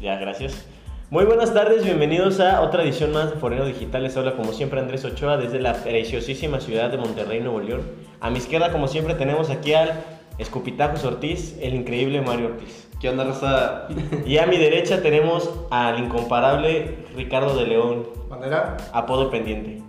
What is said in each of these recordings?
Ya, gracias. Muy buenas tardes, bienvenidos a otra edición más de Forero Digital. Les habla como siempre Andrés Ochoa desde la preciosísima ciudad de Monterrey, Nuevo León. A mi izquierda, como siempre, tenemos aquí al Escupitajos Ortiz, el increíble Mario Ortiz. ¿Qué onda, raza? Y a mi derecha tenemos al incomparable Ricardo de León, ¿Bandera? apodo pendiente.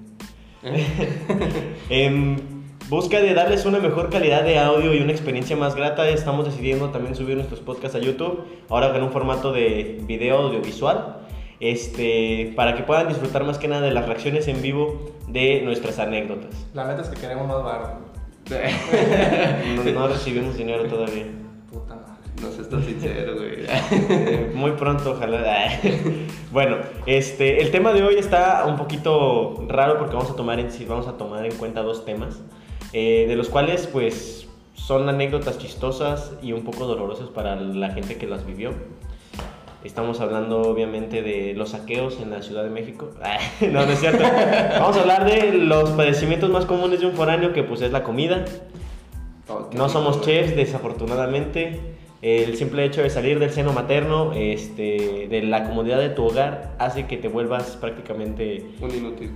En busca de darles una mejor calidad de audio y una experiencia más grata, estamos decidiendo también subir nuestros podcasts a YouTube, ahora en un formato de video audiovisual, este, para que puedan disfrutar más que nada de las reacciones en vivo de nuestras anécdotas. La neta es que queremos más bar. No, no recibimos dinero todavía. Puta madre. No seas tan sincero, güey. Eh, Muy pronto, ojalá. Bueno, este, el tema de hoy está un poquito raro porque vamos a tomar en, vamos a tomar en cuenta dos temas, eh, de los cuales pues son anécdotas chistosas y un poco dolorosas para la gente que las vivió. Estamos hablando obviamente de los saqueos en la Ciudad de México. no, no es cierto. Vamos a hablar de los padecimientos más comunes de un foráneo que pues es la comida. No somos chefs, desafortunadamente. El simple hecho de salir del seno materno, este, de la comodidad de tu hogar, hace que te vuelvas prácticamente... Un inútil.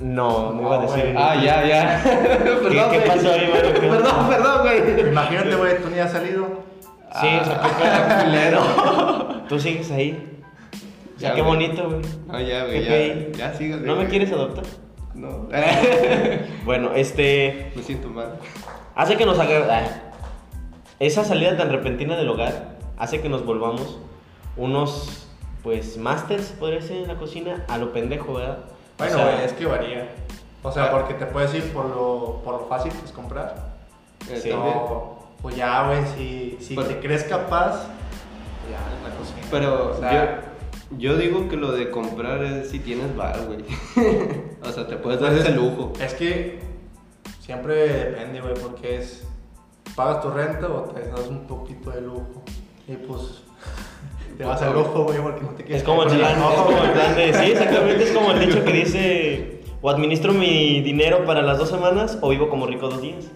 No, no iba a decir... Ah, ya, ya. perdón, qué pasó ahí, Mario? ¿Qué Perdón, pasó? perdón, güey. Imagínate, güey, tú ni has salido. Sí, o sea, qué Ah, culero. Tú sigues ahí. Ya, Ya, qué bonito, güey. No, ya, Qué güey, ya. Ya, sígale. ¿No me quieres adoptar? No. Bueno, este... me siento mal. Hace que nos haga... ah, Esa salida tan repentina del hogar hace que nos volvamos unos, pues, masters, podría ser, en la cocina, a lo pendejo, ¿verdad? O Bueno, sea, es que varía. O sea, porque te puedes ir por lo, por lo fácil que es comprar. Sí. también. No, pues ya, güey, si, si Pero- te crees capaz, ya, en la cocina. Pero O sea, yo, yo digo que lo de comprar es si tienes bar, güey. o sea, te puedes dar pues, ese lujo. Es que siempre depende, güey, porque es. ¿Pagas tu renta o te das un poquito de lujo? Y pues. Te vas al lujo, güey, porque no te quieres Es como, el plan, es como ojo, el plan de... Sí, exactamente, es como el dicho que dice... O administro mi dinero para las dos semanas o vivo como rico dos días.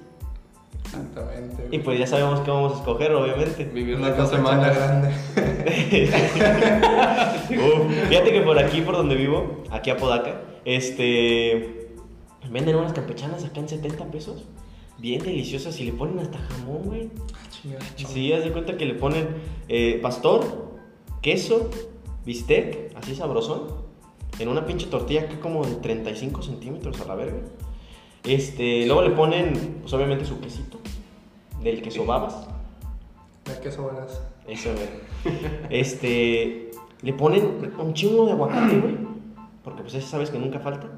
Exactamente. Y pues ya sabemos qué vamos a escoger, obviamente. Vivir Una las dos semanas. grande. Fíjate que por aquí, por donde vivo, aquí a Podaca, este. Venden unas campechanas acá en 70 pesos. Bien deliciosas y le ponen hasta jamón, güey. Chingada, Sí, haz de cuenta que le ponen eh, pastor, queso, bistec, así sabrosón, en una pinche tortilla acá como de 35 centímetros a la verga. Este, luego le ponen, pues obviamente su quesito, del queso babas. Ver qué sobradas. Eso, güey. Este. Le ponen un chingo de aguacate, güey. Porque pues ese sabes que nunca falta.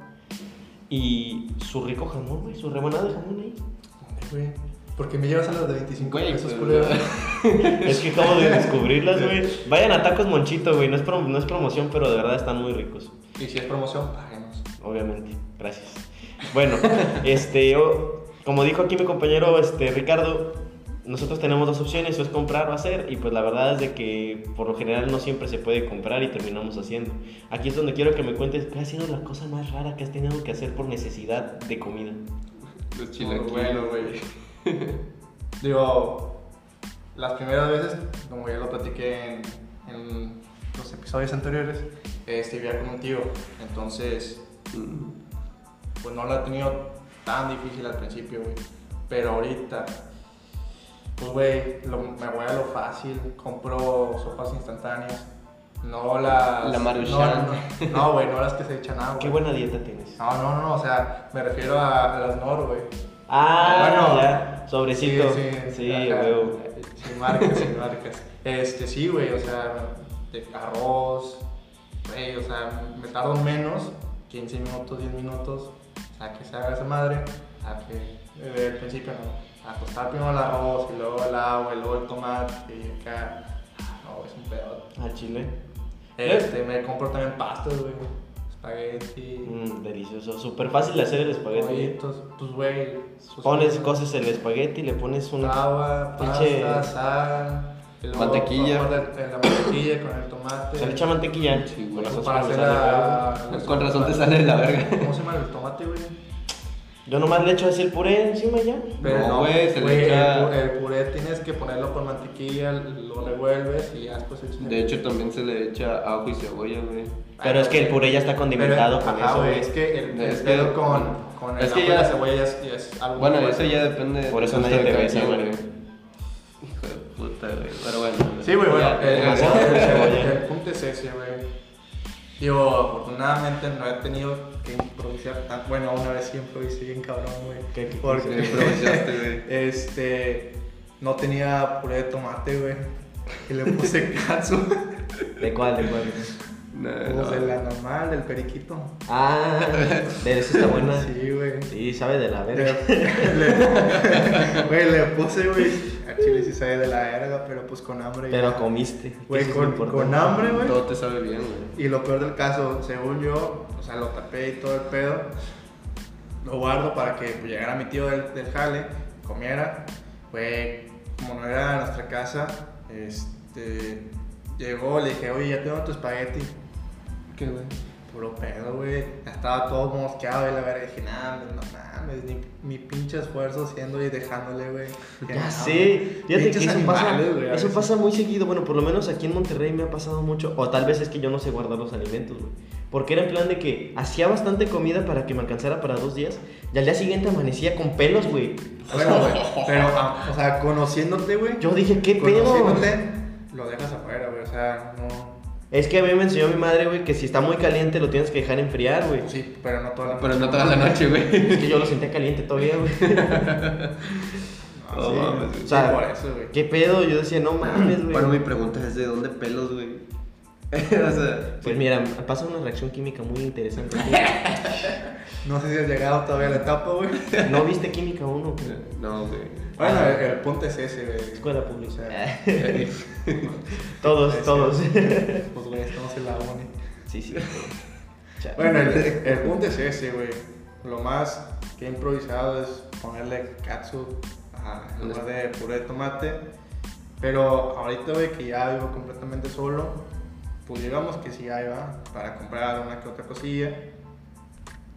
Y su rico jamón, güey. Su rebanada de jamón ahí. Güey. Porque me llevas a las de 25 Güey, pesos, pues, culero. Es que acabo de descubrirlas, güey. Vayan a Tacos Monchito, güey. No es, prom- no es promoción, pero de verdad están muy ricos. Y si es promoción, páguenos. Obviamente. Gracias. Bueno, este. o- como dijo aquí mi compañero este, Ricardo, nosotros tenemos dos opciones: o es comprar o hacer. Y pues la verdad es de que por lo general no siempre se puede comprar y terminamos haciendo. Aquí es donde quiero que me cuentes qué ha sido la cosa más rara que has tenido que hacer por necesidad de comida. Los chilaquiles. bueno, güey. Digo, las primeras veces, como ya lo platiqué en, en los episodios anteriores, este, vivía con un tío. Entonces, Mm. pues no la he tenido tan difícil al principio, güey. Pero ahorita, pues, güey, me voy a lo fácil. Compro sopas instantáneas. No las. La no, Maruchan. no, No, güey, no, las que se echan agua. Qué buena dieta tienes. No, no, no, o sea, me refiero a, a las Nor, güey. Ah, Bueno, ya. Sobrecito. Sí, ajá. huevo. Sin marcas, sin marcas. Este, sí, güey, o sea, de arroz, güey, o sea, me tardo menos, 15 minutos, 10 minutos, sea, que se haga esa madre, a que eh, al principio no, a tostar primero el arroz y luego el agua y luego el tomate y acá, ah, no, es un pedo. Al chile. Este, me compro también pastas, güey, espagueti, Mm, delicioso. Súper fácil de hacer el espagueti. pollitos, pues, güey. pues, Pones, coces el espagueti, le pones una. agua, pinche- pasta, sal, luego Mantequilla. con la, la mantequilla con el tomate. Se le echa mantequilla. Sí, güey. Con hacer sale la, Con razón te sale de la verga. ¿Cómo se llama el tomate, güey? Yo nomás le echo así el puré encima y ya. Pero No, güey, se le echa- el, pu- el puré tienes que ponerlo con mantequilla, lo revuelves y ya después echas De hecho, también se le echa ajo y cebolla, güey. Pero es que el puré ya está condimentado Pero, con ajá, eso, güey, es que el, el Es que- pedo con, con el es que ajo y ya- la cebolla ya es, ya es algo Bueno, eso ya depende. Por eso nadie te besa, güey. Hijo de puta, güey. Pero bueno. Sí, güey, bueno, el punto es ese, güey. Digo, afortunadamente no he tenido que improvisar tan... Bueno, una vez sí improvisé bien cabrón, güey. ¿Qué- qué- Porque, improvisaste, güey. este, no tenía puré de tomate, güey. Y le puse katsu. ¿De cuál? ¿De cuál? No, Pues de la normal, del periquito. Ah, de esa está buena. Sí, güey. Sí, sabe de la verga. le- güey, le puse, güey. A Chile sí sabe de la verga, pero pues con hambre. Pero ya. comiste. Güey, Eso con, con hambre, güey. Todo te sabe bien, güey. Y lo peor del caso, según yo, o sea, lo tapé y todo el pedo. Lo guardo para que pues, llegara mi tío del, del jale, comiera. Güey, como no era nuestra casa, este. Llegó, le dije, oye, ya tengo tu espagueti. ¿Qué, güey? Puro pedo, güey. Estaba todo mosqueado y la verga. Dije, nada, no mames, ni mi pinche esfuerzo haciendo y dejándole, güey. Ya "No, sé, fíjate que eso pasa, a eso veces". pasa muy seguido, bueno, por lo menos aquí en Monterrey me ha pasado mucho, o tal vez es que yo no sé guardar los alimentos, güey. Porque era en plan de que hacía bastante comida para que me alcanzara para dos días, y al día siguiente amanecía con pelos, güey. Bueno, güey, pero, o sea, conociéndote, güey. Yo dije, ¿qué pedo? Conociéndote, lo dejas afuera, güey. O sea, no. Es que a mí me enseñó mi madre, güey, que si está muy caliente lo tienes que dejar enfriar, güey. Sí, pero no toda la Pero no toda la noche, güey. Es que yo lo sentía caliente todavía, güey. No, No sí, mames, sí, o sea, por eso, güey. ¿Qué pedo? Yo decía, no mames, güey. Bueno, mi pregunta es: ¿de dónde pelos, güey? o sea, Pues mira, pasa una reacción química muy interesante. No sé si has llegado todavía a la etapa, güey. ¿No viste química 1? no, güey. Bueno, el, el punto es ese, güey. Escuela O pública. sea, todos, es- todos. Pues, güey, estamos en la uni. Sí, sí. Bueno, el, el punto es ese, güey. Lo más que he improvisado es ponerle katsu en lugar de puré de tomate. Pero ahorita, güey, que ya vivo completamente solo, pues digamos que sí hay, va, para comprar una que otra cosilla.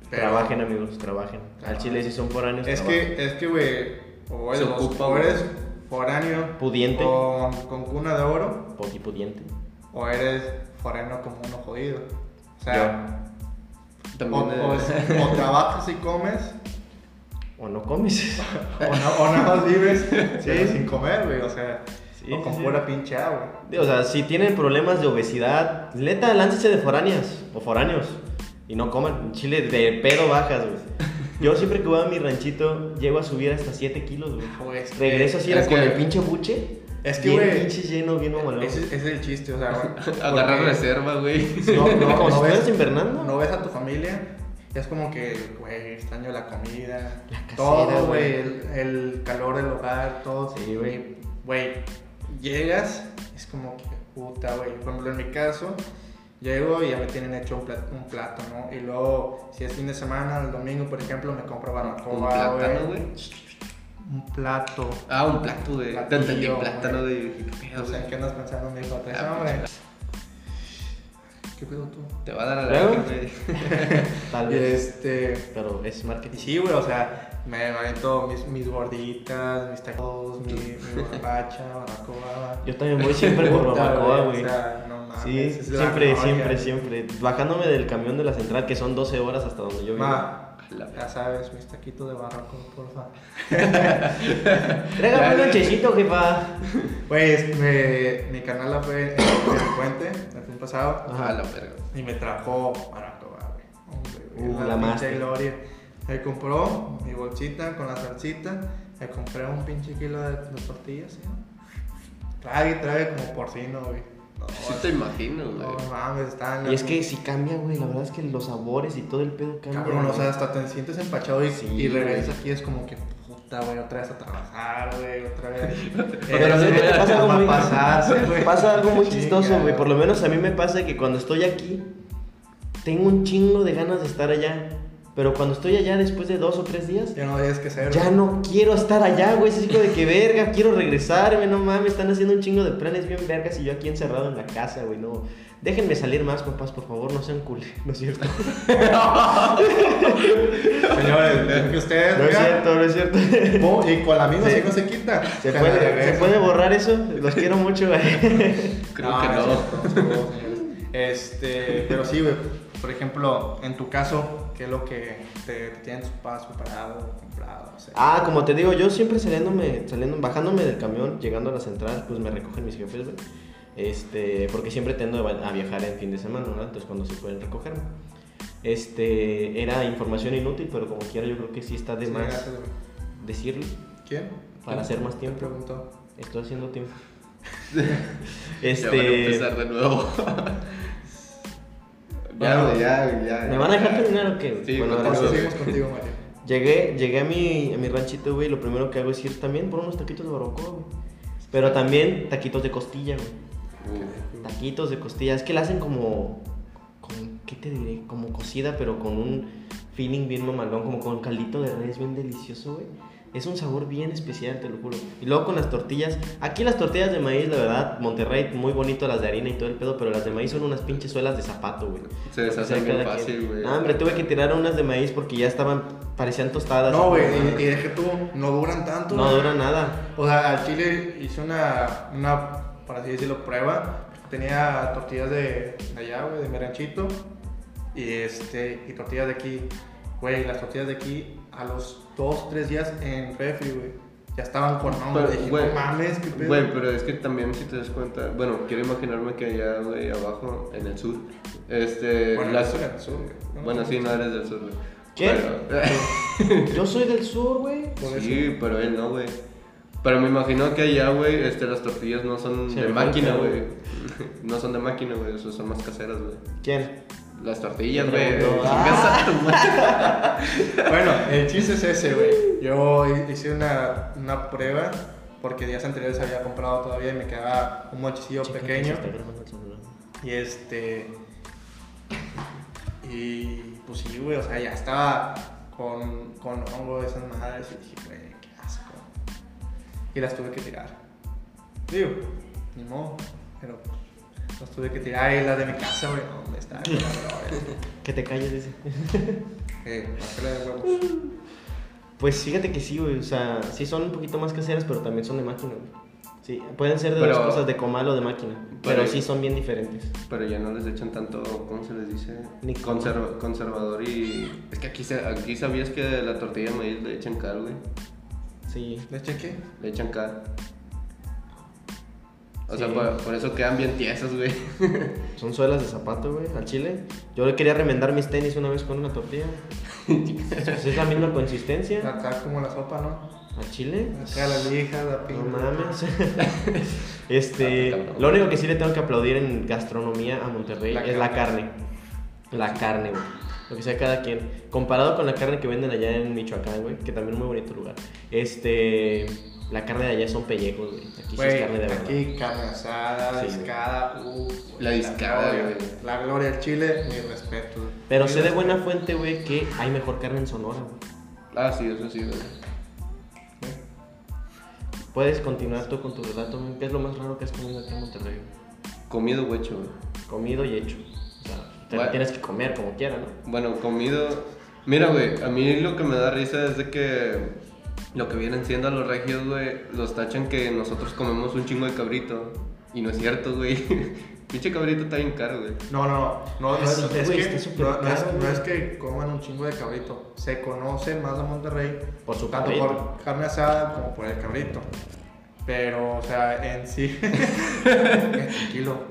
Pero- Trabajen, amigos, trabajen. Al chile, si son foráneos, Es trabajen. que, es que, güey, o eres, ocupa, o güey. eres foráneo Pudiente. con, con cuna de oro, Poti pudiente. o eres foráneo como uno jodido. O sea, o, o eh, es- o trabajas y comes, O no comes. o, no, o nada más vives sí, sin comer, güey. O sea, Sí, o con sí, sí. pura pinche agua. O sea, si tienen problemas de obesidad, neta, láncese de foráneas o foráneos. Y no coman. Chile, de pedo bajas, güey. Yo siempre que voy a mi ranchito, llego a subir hasta 7 kilos, güey. Güey, es que- Regreso así es con que- el pinche buche. Es que, bien güey, pinche lleno, bien mamalón. Ese, ese es el chiste, o sea, güey, Agarrar porque reserva, güey. No, no, Como si no ves, estuvieras invernando. no ves a tu familia, es como que, güey, extraño la comida, La casera, todo, güey. güey, el, el calor del hogar, todo. Sí, güey. Y, Güey, llegas, es como que, puta, güey. Por ejemplo, en mi caso, llego y ya me tienen hecho un plato, un plato, ¿no? Y luego, si es fin de semana, el domingo, por ejemplo, me compro Un barbacoa, plátano, güey. güey. Un plato. Ah, un plato, güey. Te plátano, güey. güey. ¿Qué pedo, O sea, qué andas pensando, mi hijo? Ah, hombre? ¿Qué pedo tú? Te va a dar a la güey. Tal vez. este... Pero es marketing. sí, güey, o sea, me avento mis, mis gorditas, mis tacos, mi, mi borracha, barbacoa. Yo también voy siempre por barbacoa, güey. O sea, no mames. Sí, siempre, siempre, siempre. Bajándome del camión de la central, que son 12 horas hasta donde yo vivo. Ma, ya sabes, mis taquitos de barbacoa, porfa. Tráigame un lonchecito, jefa. Güey, es- me- mi canal la fue en el puente, el fin pasado, A la verga. y me trajo barbacoa, güey. Uh, la la master. gloria. Me compró mi bolsita con la salsita, me compré un pinche kilo de, de tortillas, ¿sí? Trague, trague como porcino, güey. No, Sí te imagino, güey. no mames, Y es que si cambia, güey. La verdad es que los sabores y todo el pedo cambia. Cabrón, o sea, hasta te sientes empachado y, Sí, y regresas aquí es como que puta, güey, otra vez a trabajar, güey, otra vez. Pero Eh, sí, eh, pasa algo a muy, pasarse, güey. pasa algo muy chistoso, güey. Por lo menos a mí me pasa que cuando estoy aquí, tengo un chingo de ganas de estar allá. Pero cuando estoy allá después de dos o tres días, Ya no tienes que ser. ya no quiero estar allá, güey. Es hijo de que verga, quiero regresarme, no mames. Están haciendo un chingo de planes bien vergas y yo aquí encerrado en la casa, güey. No. Déjenme salir más, papás, por favor, no sean cool. No es cierto. Señores, que ustedes. No es vean. cierto, no es cierto. Y con la misma Sí. no se quita. ¿Se puede, ¿Se puede borrar eso? Los quiero mucho, güey. Creo que no. señores. Este, pero sí, güey. Por ejemplo, en tu caso, ¿qué es lo que te, te tienen tus papás preparado, comprado? No sé. Ah, como te digo, yo siempre saliéndome, saliendo, bajándome del camión, llegando a la central, pues me recogen mis jefes, güey. Este, porque siempre tendo a viajar en fin de semana, ¿no? Entonces cuando se pueden recogerme. Este, era información inútil, pero como quiera yo creo que sí está de Sí, más gracias, güey. decirlo ¿Quién? para ¿Quién? hacer más ¿Quién tiempo. preguntó? Estoy haciendo tiempo. Ya van a este, empezar de nuevo. ya, Bueno, ya, ya. ¿me van a dejar terminar o qué? Sí, Bueno, ahora seguimos contigo, Mario. Llegué, llegué a mi, a mi ranchito, güey, y lo primero que hago es ir también por unos taquitos de barbacoa, güey. Pero también taquitos de costilla, güey. Taquitos de costilla. Es que la hacen como, como, ¿qué te diré? Como cocida, pero con un feeling bien mamalón, como con caldito de res bien delicioso, güey. Es un sabor bien especial, te lo juro. Y luego con las tortillas. Aquí las tortillas de maíz, la verdad, Monterrey, muy bonito las de harina y todo el pedo, pero las de maíz son unas pinches suelas de zapato, güey. Se deshacen bien fácil, güey. No, hombre, tuve que tirar unas de maíz porque ya estaban, parecían tostadas. No, güey, y, y deje tú, no duran tanto. No güey. dura nada. O sea, al chile hice una, una, por así decirlo, prueba. Tenía tortillas de allá, güey, de mi ranchito. Y, este, y tortillas de aquí. Güey, las tortillas de aquí a los 2, 3 días en refri, güey. Ya estaban con nombre. Pero, Dije, güey, no mames, qué pedo. Güey, pero es que también si te das cuenta, bueno, quiero imaginarme que allá, güey, abajo, en el sur, este, Bueno, eso era el sur, güey. No, bueno, no, sí, no. eres del sur, güey. ¿Qué? Pero- Yo soy del sur, güey. Sí, pero él no, güey. Pero me imagino que allá, güey, este, las tortillas no son de máquina, güey. No son de máquina, güey, son más caseras, güey. ¿Quién? Las tortillas, güey. Bueno, el chiste es ese, güey. Yo hice una, una prueba porque días anteriores había comprado todavía y me quedaba un mochillo pequeño. Y este. Y pues sí, güey, o sea, ya estaba con, con hongo de esas madres y dije, güey, qué asco. Y las tuve que tirar. Digo, ni modo, pero pues, las tuve que tirar y las de mi casa, güey, no, ¿dónde está? Que te calles, dice. eh, de huevos. Pues fíjate que sí, güey. O sea, sí son un poquito más caseras, pero también son de máquina, güey. Sí, pueden ser de Pero- dos cosas, de comal o de máquina. Pero, Pero- sí son bien diferentes. Pero ya no les echan tanto, ¿cómo se les dice? Ni Conserva- conservador y... Es que aquí, se- aquí sabías que la tortilla de maíz le echan cal, güey. Sí. ¿Le chequé? Le echan cal. O Sí. sea, por, por eso quedan bien tiesas, güey. Son suelas de zapato, güey, al chile. Yo le quería remendar mis tenis una vez con una tortilla. Pues es la misma consistencia. Acá como la sopa, ¿no? ¿Al chile? Acá la lija, la No pinta. mames. este, Ah, lo único que sí le tengo que aplaudir en gastronomía a Monterrey La es la carne. La carne, güey. Lo que sea cada quien. Comparado con la carne que venden allá en Michoacán, güey, que también es muy bonito lugar. Este, la carne de allá son pellejos, güey. Aquí sí es carne de verdad. aquí carne asada, Sí, discada, uh, La discada, gloria, güey. La gloria al chile, mi respeto. Pero Mi sé de buena fuente, güey, que hay mejor carne en Sonora, güey. Ah, sí, eso sí, güey. Puedes continuar tú con tu relato. ¿Qué es lo más raro que has comido aquí en Monterrey? Comido o hecho, güey. Comido y hecho. O sea, te Bueno. tienes que comer como quiera, ¿no? Bueno, comido. Mira, güey, a mí lo que me da risa es de que lo que vienen siendo a los regios, güey, los tachan que nosotros comemos un chingo de cabrito. Y no es cierto, güey. Pinche cabrito está bien caro, güey. No, no, no. No, es, que, no, es, que coman un chingo de cabrito. Se conoce más a Monterrey Por su tanto cabrito. por carne asada como por el cabrito. Pero, o sea, en sí. tranquilo.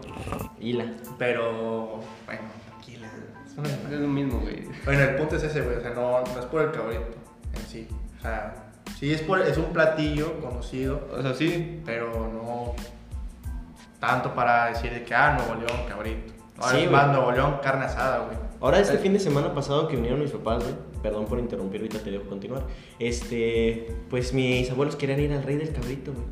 Hila. Pero, bueno, tranquila. Es. Es lo mismo, güey. Bueno, el punto es ese, güey. O sea, no, no es por el cabrito en sí. O sea, sí es, por, es un platillo conocido, O sea, sí. pero no tanto para decir de que, ah, Nuevo León, cabrito. Ahora Sí, es más Nuevo León, carne asada, güey. Ahora, este Eh. fin de semana pasado que vinieron mis papás, güey, perdón por interrumpir, ahorita te dejo continuar. Este, pues mis abuelos querían ir al Rey del Cabrito, güey.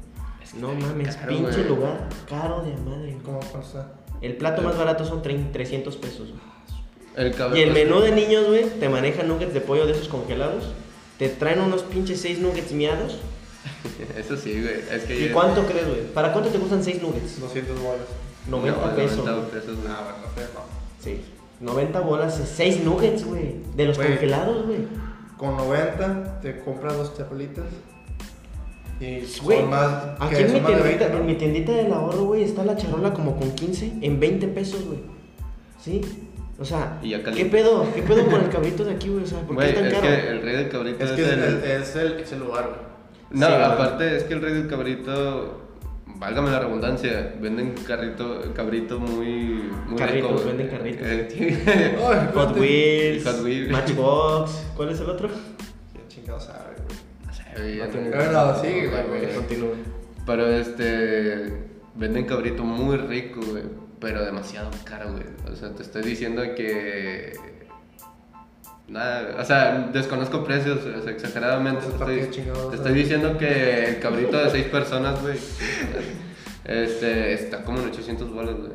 No mames, caro, pinche güey. lugar caro de madre. ¿Cómo está? El plato más barato son tre- 300 pesos. güey. El cabrón. Y el menú de niños, güey, te maneja nuggets de pollo de esos congelados. Te traen unos pinches 6 nuggets miados. Eso sí, güey. Es que ¿Y cuánto crees, güey? ¿Para cuánto te gustan 6 nuggets? 200 bolas. 90 No, pesos. 90 pesos, bueno, no no. Sí. 90 bolas, 6 nuggets, güey. De los Güey. congelados, güey. Con 90 te compras dos chapulitas. Y Güey, son más. aquí en mi, tiendita, 20, ¿no? en mi tiendita del ahorro, güey, está la charola como con 15 en 20 pesos, güey. ¿Sí? O sea, ¿qué pedo? ¿Qué pedo con el cabrito de aquí, güey? O sea, ¿por qué es tan es caro? que el rey del cabrito Es es, que es el... el, es el, es el lugar, güey. No, Sí, güey. aparte es que el rey del cabrito, válgame la redundancia, venden carrito, cabrito muy, muy Carritos, rico, venden carritos. Eh, Hot. Wheels, Hot Wheels. Matchbox, ¿cuál es el otro? Qué chingado sabe, güey. no sé, güey, No tiene- Pero no, sigue, güey, güey. Continúa. Pero este, venden cabrito muy rico, güey, pero demasiado caro, güey. O sea, te estoy diciendo que... Nada, o sea, desconozco precios, o sea, exageradamente. Te ¿para estoy, te estoy diciendo que el cabrito de seis personas, güey, este, está como en 800 bolas, güey.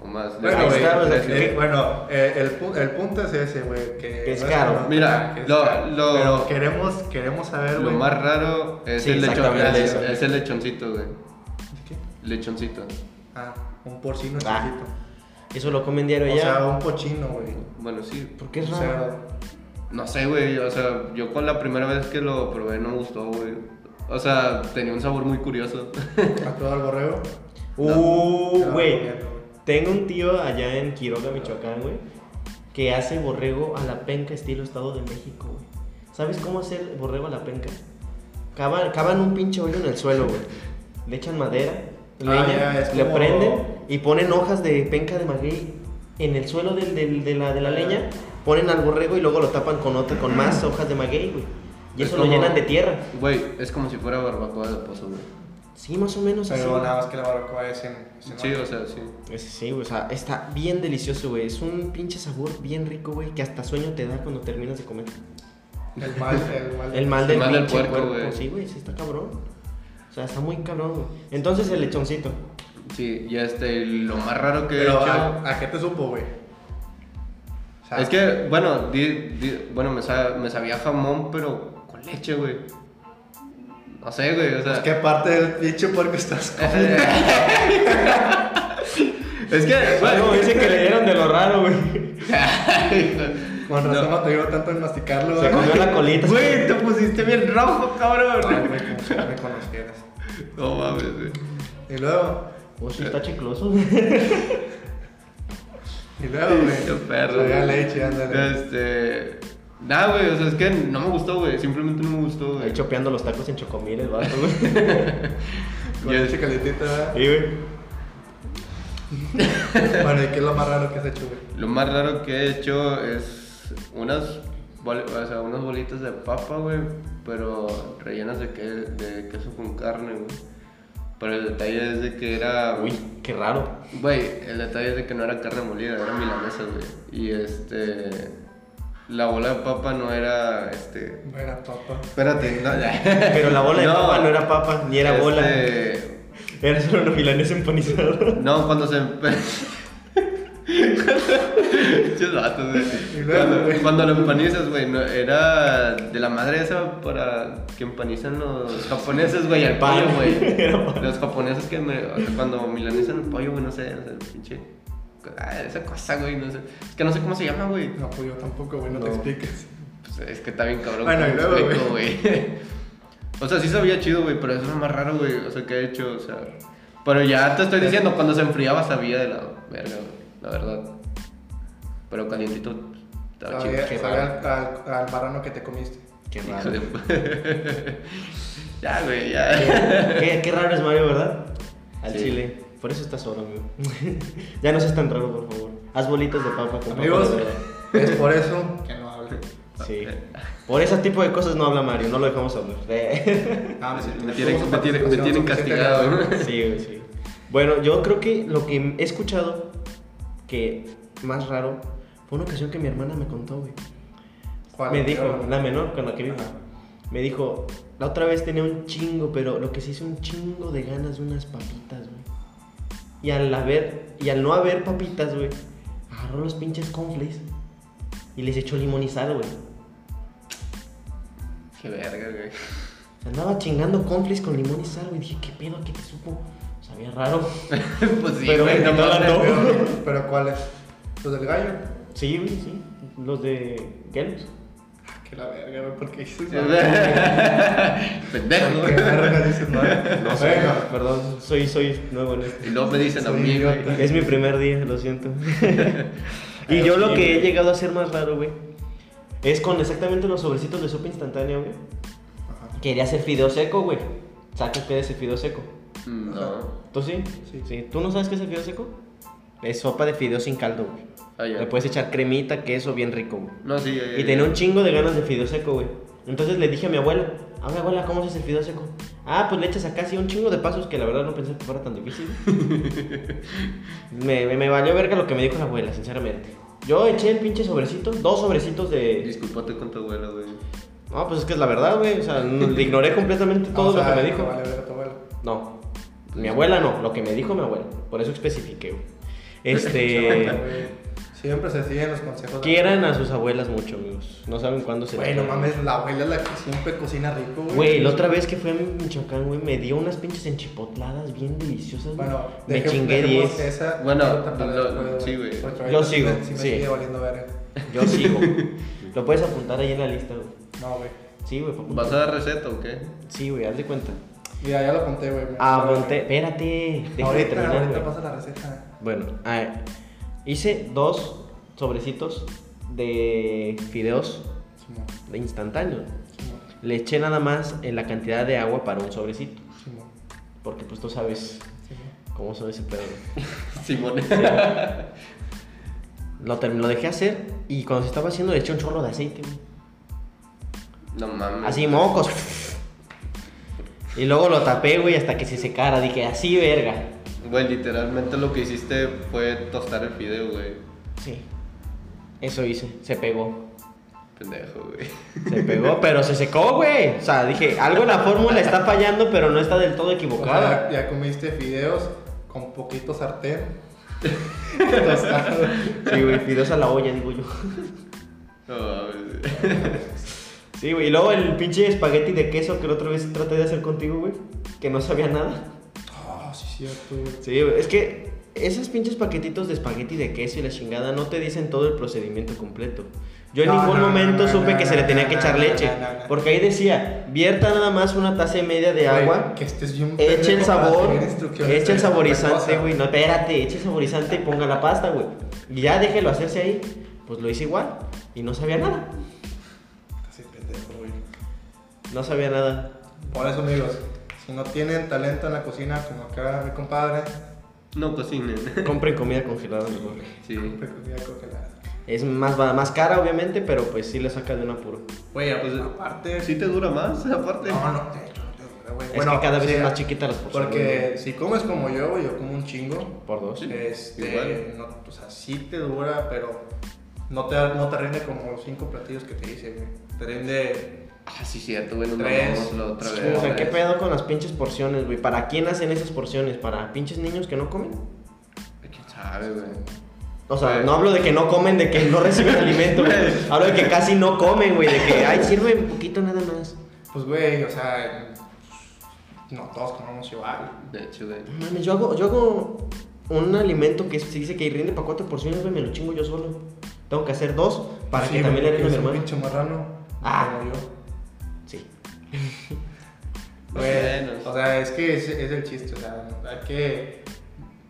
O más. Bueno, Ahí güey. está, o sea, que- eh, bueno, eh, el, pu- el punto es ese, güey. Que Que es caro. no, Mira, que es lo- caro. lo- Pero queremos, queremos saber, Lo más raro es, Sí, el, lechon, es, es el lechoncito, güey. Lechoncito. Ah, un porcino Ah, chiquito. Eso lo comen diario O allá. sea, un pochino, güey. Bueno, sí. ¿Por qué es raro? No sé, güey. O sea, yo con la primera vez que lo probé no me gustó, güey. O sea, tenía un sabor muy curioso. ¿Has probado el borrego? Uh, güey. güey. Tengo un tío allá en Quiroga, Michoacán, güey, que hace borrego a la penca estilo Estado de México, güey. ¿Sabes cómo hacer borrego a la penca? Cavan, cavan un pinche hoyo en el suelo, güey. Le echan madera, Ah, leña, ya, es le como- prenden y ponen hojas de penca de maguey en el suelo del- del- de, la, de la leña. Ponen al borrego y luego lo tapan con otra, con más hojas de maguey, güey. Y Es eso como- lo llenan de tierra. Güey, es como si fuera barbacoa de pozo, güey. Sí, más o menos así. Pero nada más que la barbacoa es en. es en Sí, otro. o sea, sí. Ese sí, güey, o sea, está bien delicioso, güey. Es un pinche sabor bien rico, güey, que hasta sueño te da cuando terminas de comer. El mal, el mal. El mal del mal del pinche puerco, cuerpo, güey. Sí, güey, sí está cabrón. O sea, está muy cabrón, güey. Entonces el lechoncito. Sí, y este, lo más raro que he Pero, hecho. ¿a, a qué te supo, güey? O sea, Es que, bueno, di- di- bueno me, sa- me sabía jamón, pero con leche, güey. No sé, güey, o sea. pues, ¿Qué parte del pinche puerco estás comiendo? es que, Bueno, dice que le dieron de lo raro, güey. Con razón No. no te dio tanto en masticarlo, Se comió la colita. Güey, te pusiste bien rojo, cabrón. Si no me conocieras. No mames, güey. Y luego, Oh, sí, está chicloso. y luego, güey. Qué perro. Güey. leche, ándale. Este. Nada, güey, o sea, es que no me gustó, güey. Simplemente no me gustó, Ahí güey. chopeando los tacos en chocomil el vato, güey. Con leche calientita, ¿verdad? Sí, güey. Bueno, ¿y qué es lo más raro que has hecho, güey? Lo más raro que he hecho es unas, bol- o sea, unas bolitas de papa, güey, pero rellenas de, que, de queso con carne, güey. Pero el detalle es de que era... Uy, qué raro. Güey, el detalle es de que no era carne molida, era milanesa, güey. Y este... La bola de papa no era, este... No era papa. Espérate, no, ya. Pero la bola de papa no era papa, ni era bola. Este, Era solo una milanesa empanizada. No, cuando se... Pinches vatos, güey. Y luego, Cuando, güey. cuando lo empanizas, güey, no, era de la madre esa para que empanizan los japoneses, güey, el Pan. pollo, güey. Los japoneses que me, o sea, cuando milanizan el pollo, güey, no sé, o sea, pinche... ah, esa cosa, güey, no sé. Es que no sé cómo se llama, güey. No, pues yo tampoco, güey, no, te No. expliques. Pues es que está bien cabrón. Bueno, ¿cómo y luego, explico, güey. o sea, sí sabía chido, güey, pero eso es lo más raro, güey. O sea, que he hecho, o sea. Pero ya te estoy diciendo, cuando se enfriaba sabía de la verga, güey, la verdad. Pero calientito estaba chido. Sabía, qué sabía al, al, al marrano que te comiste. Qué raro. de- ya, güey, ya. Qué, qué raro es Mario, ¿verdad? Al Sí. chile. Por eso estás solo, amigo. ya no seas tan raro, por favor. Haz bolitas de papa con Amigos, papa de verdad. es por eso que no hable. Sí. Por ese tipo de cosas no habla Mario, no lo dejamos hablar. Ah, Me tienen, me tienen, me tienen castigado, güey. Sí, güey, sí. Bueno, yo creo que lo que he escuchado que más raro una ocasión que mi hermana me contó, güey. ¿Cuál? Me dijo, la menor con la que vivo. Me dijo, la otra vez tenía un chingo, pero lo que se hizo un chingo de ganas de unas papitas, güey. Y al haber, y al no haber papitas, güey, agarró los pinches conflicts y les echó limón y sal, güey. Qué verga, güey. Se andaba chingando conflicts con limón y sal, güey. Dije, ¿qué pedo? ¿Qué te supo? Sabía raro. pues sí, Pero güey, me no no. Pero, pero ¿cuáles? ¿Los del gallo? Sí, güey, sí. Los de Kellogg's. Que la verga, güey, ¿por qué dices Sí. Pendejo, ¿Por güey. No sé, Bueno, perdón. Soy, soy nuevo en esto. Y luego me dicen a mí, güey. Es mi primer día, lo siento. y yo lo que he llegado a hacer más raro, güey, es con exactamente los sobrecitos de sopa instantánea, güey. Ajá. Quería hacer fideo seco, güey. ¿Sabes qué es el fideo seco? No. ¿Tú sí? Sí. ¿Tú no sabes qué es el fideo seco? Es sopa de fideo sin caldo, güey. Ah, ya. Le puedes echar cremita, queso, bien rico, güey. No, sí, ya, ya, Y ya. tenía un chingo de ganas de fideo seco, güey. Entonces le dije a mi abuela, a mi abuela, ¿cómo haces el fideo seco? Ah, pues le echas acá así un chingo de pasos que la verdad no pensé que fuera tan difícil. me, me, me valió verga lo que me dijo la abuela, sinceramente. Yo eché el pinche sobrecito, dos sobrecitos de... Disculpate con tu abuela, güey. No, pues es que es la verdad, güey. O sea, le ignoré completamente todo O sea, lo que me dijo. Vale, ver a tu abuela. No, mi abuela no, lo que me dijo mi abuela. Por eso especifiqué, güey. Este... Siempre se siguen los consejos. Quieran a sus abuelas mucho, amigos. No saben cuándo se Güey, no mames, la abuela es la que siempre cocina rico, güey. Güey, la otra vez que fui a Michoacán, güey, me dio unas pinches enchipotladas bien deliciosas, güey. Bueno, me deje- chingué dejemos 10. Esa Bueno, lo- sí, güey, Yo sigo, Sí, me sí. sigue valiendo verga. Yo sigo. Lo puedes apuntar ahí en la lista, güey. No, güey. Sí, güey. ¿Vas a dar receta o qué? Sí, güey, haz de cuenta. Mira, ya lo apunté, güey. Ah, monté. Espérate. Déjame Ahorita, terminar, ahorita güey. pasa la receta. Bueno, ah, hice dos sobrecitos de fideos de instantáneos. Le eché nada más en la cantidad de agua para un sobrecito. Porque pues tú sabes cómo son ese pedo. Simón. Lo, lo dejé hacer y cuando se estaba haciendo le eché un chorro de aceite. No mames. Así mocos. Y luego lo tapé, güey, hasta que se secara. Dije, así, verga. Güey, literalmente lo que hiciste fue tostar el fideo, güey. Sí. Eso hice. Se pegó. Pendejo, güey. Se pegó, pero se secó, güey. O sea, dije, algo en la fórmula está fallando, pero no está del todo O sea, equivocada. ya comiste fideos con poquito sartén. Tostado. Sí, güey, fideos a la olla, digo yo. No. Sí, güey. Y luego el pinche espagueti de queso que la otra vez traté de hacer contigo, güey. Que no sabía nada. Sí, cierto, güey. Sí, güey, es que esos pinches paquetitos de espagueti de queso y la chingada no te dicen todo el procedimiento completo. Yo en No, ningún no, momento no, supe que se le tenía que echar leche. Porque ahí decía, vierta nada más una taza y media de agua, Que estés bien eche el sabor, eche el saborizante, güey. No, espérate, eche el saborizante y ponga la pasta, güey. Y ya déjelo hacerse ahí. Pues lo hice igual y no sabía nada. Bien pendejo, güey. No sabía nada. Por eso, amigos, si no tienen talento en la cocina, como acá mi compadre, No cocinen. Compren comida congelada mejor. Sí. siempre comida congelada. Es más, más cara, obviamente, pero pues sí le saca de un apuro. Güey, Pues, aparte. Sí te dura más, aparte. No, no, te dura, güey. Es Bueno, que cada o vez es más chiquita las porciones. Porque si comes como yo, güey, yo como un chingo. Por dos. Sí. Este, igual. no, o sea, sí te dura, pero no te, no te rinde como los cinco platillos que te hice, güey. Te rinde. Ah, sí, cierto, güey. Nos Tres. la otra Sí, vez. o sea, ¿qué pedo con las pinches porciones, güey? ¿Para quién hacen esas porciones? ¿Para pinches niños que no comen? ¿Quién sabe, güey? O sea, Güey. no hablo de que no comen, de que no reciben alimento, güey. Hablo de que casi no comen, güey. De que, ay, sirve un poquito nada más. Pues, güey, o sea, no todos comemos igual. De hecho, güey. No mames, yo hago, yo hago un alimento que se dice que rinde para cuatro porciones, güey. Me lo chingo yo solo. Tengo que hacer dos para Sí, que también le rinda a mi hermano. un pinche marrano. Ah. Como yo. Bueno. o sea, es que es, es el chiste, o sea, hay que,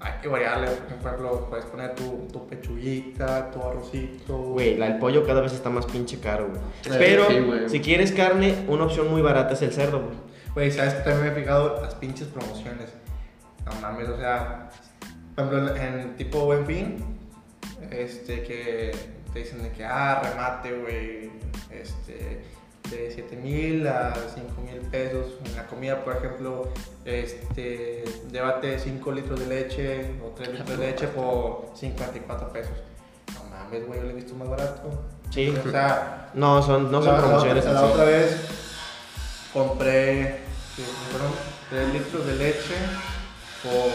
hay que variarle. Por ejemplo, puedes poner tu, tu pechuguita, tu arrocito. Güey, la- el pollo cada vez está más pinche caro, güey. Pero, sí, si quieres carne, una opción muy barata es el cerdo, güey. Güey, ¿sabes que también me he fijado las pinches promociones? No mames, o sea, por ejemplo, en, en tipo Buen Fin, este, que te dicen de que, ah, remate, güey, este, de 7 mil a 5 mil pesos. En la comida, por ejemplo, este, llévate 5 litros de leche o 3 litros de leche por 54 pesos. No mames, güey, yo lo he visto más barato. Sí. O sea, No, son, no son la- la promociones. en La, sí. otra vez compré sí, fueron 3 litros de leche por.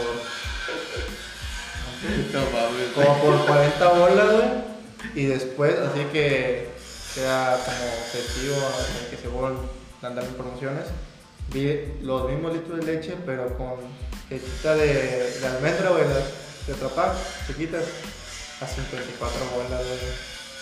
Como por 40 bolas, güey. Y después, así que sea como festivo, así que se vuelvan a andar en promociones, vi los mismos litros de leche, pero con lechita de, de almendra o de, de Trapac, chiquitas, a 54 bolas, güey.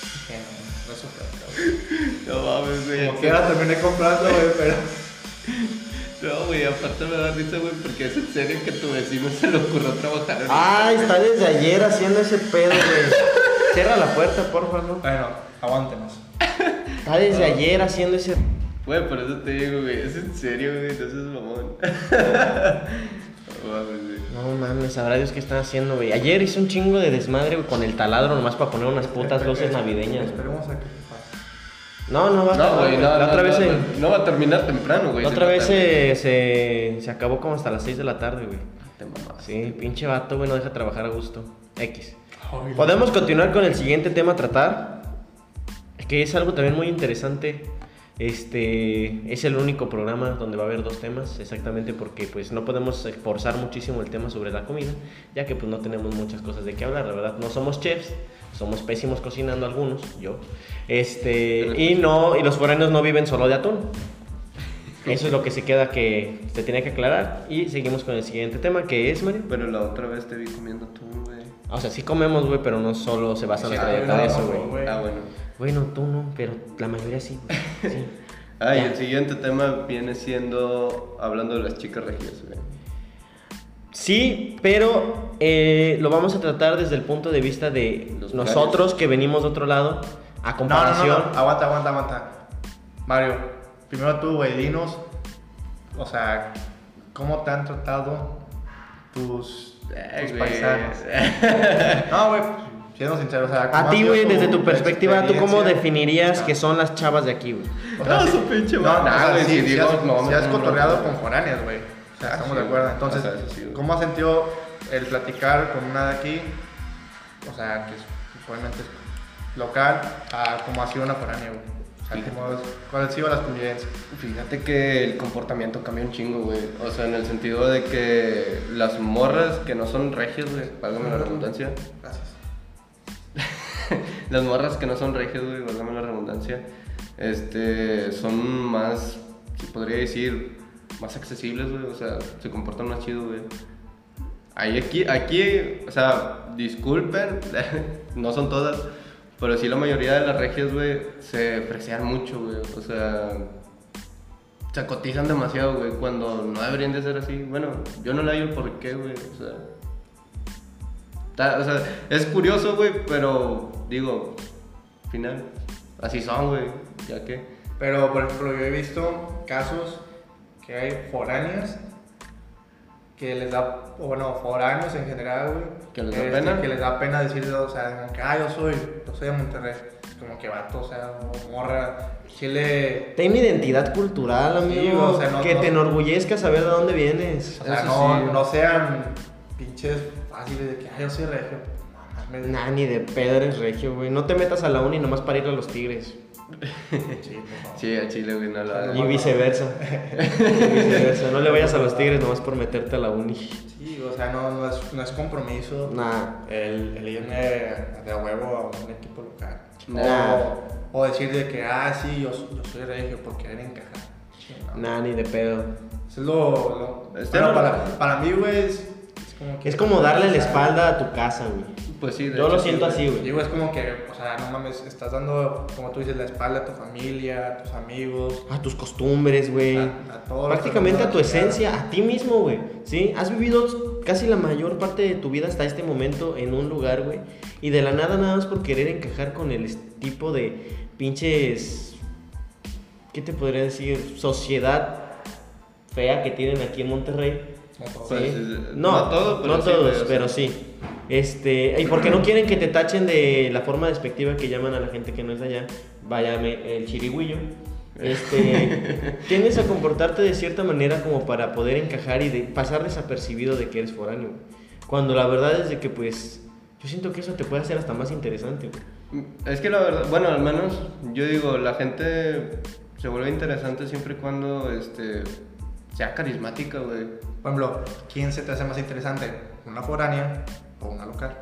Dije, no, no es oferta, güey. No mames, güey. Como quiera terminé comprando, güey, pero... No, güey, aparte me da risa, güey, porque es en serio que tu vecino se le ocurrió trabajar en Ay, está desde ayer haciendo ese pedo, güey. Cierra la puerta, porfa, ¿no? Bueno, aguántenos. Está desde ayer haciendo ese. Güey, por eso te digo, güey, es en serio, güey, no seas mamón. No mames, güey. No mames, sabrá Dios qué están haciendo, güey. Ayer hice un chingo de desmadre, güey, con el taladro nomás para poner unas putas luces navideñas. Esperemos a que pase. No, no va a No, güey, no, La no, otra no, vez se. no, no va a terminar temprano, güey. La otra vez se, se, se acabó como hasta las 6 de la tarde, güey. Te mamás. Sí, pinche vato, güey, no deja trabajar a gusto. X. Podemos continuar con el siguiente tema a tratar, que es algo también muy interesante. Este es el único programa donde va a haber dos temas, exactamente porque pues no podemos forzar muchísimo el tema sobre la comida, ya que pues no tenemos muchas cosas de qué hablar, la verdad. No somos chefs, somos pésimos cocinando algunos, yo. Este, y no y los foráneos no viven solo de atún. Eso es lo que se queda que se tenía que aclarar y seguimos con el siguiente tema que es Mario. Pero la otra vez te vi comiendo tú, güey. O sea, sí comemos, güey, pero no solo se basa en Sí, nuestra dieta de eso, güey. Ah, bueno. Bueno, tú no, pero la mayoría sí, güey. Sí. Ah, y el siguiente tema viene siendo hablando de las chicas regias, güey. Sí, pero eh, lo vamos a tratar desde el punto de vista de Los nosotros que venimos de otro lado, a No, no, comparación. no, no, aguanta, aguanta, aguanta. Mario, primero tú, güey, dinos, o sea, ¿cómo te han tratado tus, tus paisanos? No, güey, siendo sincero, o sea, ¿cómo A ti, güey, desde tu perspectiva, ¿tú cómo definirías que son las chavas de aquí, güey? O sea, No, su pinche No, sea, güey, si digo, has, no, has cotorreado con foráneas, güey. O sea, estamos sí, de acuerdo. Entonces. ¿cómo has sentido el platicar con una de aquí? O sea, que es, obviamente es local, a cómo ha sido una foránea, güey. O sea, Fíjate. ¿cómo, ¿cuáles han sido las convivencias? Fíjate que el comportamiento cambia un chingo, güey. O sea, en el sentido de que las morras que no son regias, güey, válgame la redundancia. Gracias. Las morras que no son regias, güey, válgame la redundancia, este, son más, se podría decir, más accesibles, güey. O sea, se comportan más chido, güey. Ahí aquí, aquí, o sea, disculpen, no son todas, pero sí la mayoría de las regias, güey, se precian mucho, güey. O sea, se cotizan demasiado, güey, cuando no deberían de ser así. Bueno, yo no le hallo el por qué, güey, o sea. O sea, es curioso, güey, pero digo, al final, así son, güey, ya que. Pero, por ejemplo, yo he visto casos que hay foráneas que les da, bueno, foráneos en general, güey. ¿Que les da este, pena? Que les da pena decir, o sea, como que, ah, yo soy, yo soy de Monterrey. Como que vato, o sea, morra, Chile. Ten identidad cultural, Sí, amigo. o sea, no- que no- te enorgullezca saber de dónde vienes. O sea, Eso no, sí. no sean pinches fáciles de que, ah, yo soy regio. No mames. Nah, ni de pedo eres regio, güey. No te metas a la uni nomás para ir a los tigres. Sí, a Chile, güey, no lo Y viceversa. Y viceversa. No le vayas a los tigres nomás por meterte a la uni. Sí, o sea, no, no, es, no es compromiso. Nah. el, el irme de a huevo a un equipo local. Nah. O, o decir de que, ah, sí, yo, yo soy regio por querer encajar. Sí, no. Nah, ni de pedo. Eso es lo. lo Este bueno, no- para, para mí, güey, es como que. Es como darle la espalda a tu casa, güey. Pues sí, de Yo hecho, lo siento así, güey. Digo, es como que, o sea, no mames, estás dando, como tú dices, la espalda a tu familia, a tus amigos, A tus costumbres, güey. a, a todo. Prácticamente a tu esencia, a ti mismo, güey. ¿Sí? Has vivido casi la mayor parte de tu vida hasta este momento en un lugar, güey. Y de la nada, nada más por querer encajar con el tipo de pinches. ¿Qué te podría decir? Sociedad fea que tienen aquí en Monterrey. No todo. Pues, Sí. No, no todo, pero no sí, todos, pero sí. Este, y porque no quieren que te tachen de la forma despectiva que llaman a la gente que no es de allá, váyame el chirigüillo. Este, tienes a comportarte de cierta manera como para poder encajar y de pasar desapercibido de que eres foráneo. Cuando la verdad es de que pues yo siento que eso te puede hacer hasta más interesante. güey. Es que la verdad, bueno, al menos yo digo, la gente se vuelve interesante siempre y cuando este, sea carismática, güey. Por ejemplo, ¿quién se te hace más interesante? ¿Una foránea o una local?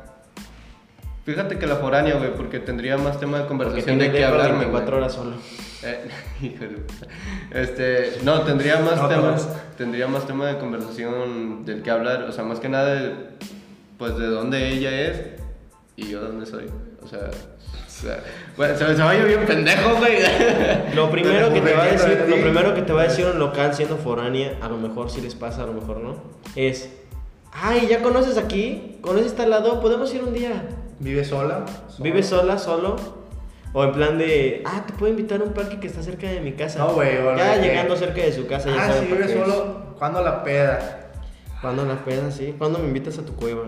Fíjate que la foránea, güey, porque tendría más tema de conversación de qué hablar, 24 horas solo. Eh. Este, no, tendría más No, tema, todos. tendría más tema de conversación del que hablar, o sea, más que nada de, pues de dónde ella es y yo dónde soy. O sea bueno, se, se bien pendejo, güey. Lo primero que te va a decir, de lo ti. primero que te va a decir un local siendo foránea, a lo mejor si les pasa, a lo mejor no, es, ay, ¿ya conoces aquí? ¿Conoces tal lado? ¿Podemos ir un día? ¿Vive sola? ¿Vives sola, solo? O en plan de, ah, te puedo invitar a un parque que está cerca de mi casa. No, güey, Ya que- llegando cerca de su casa, Ah, si vive solo, ¿cuándo la peda? ¿Cuándo la peda, sí? ¿Cuándo me invitas a tu cueva?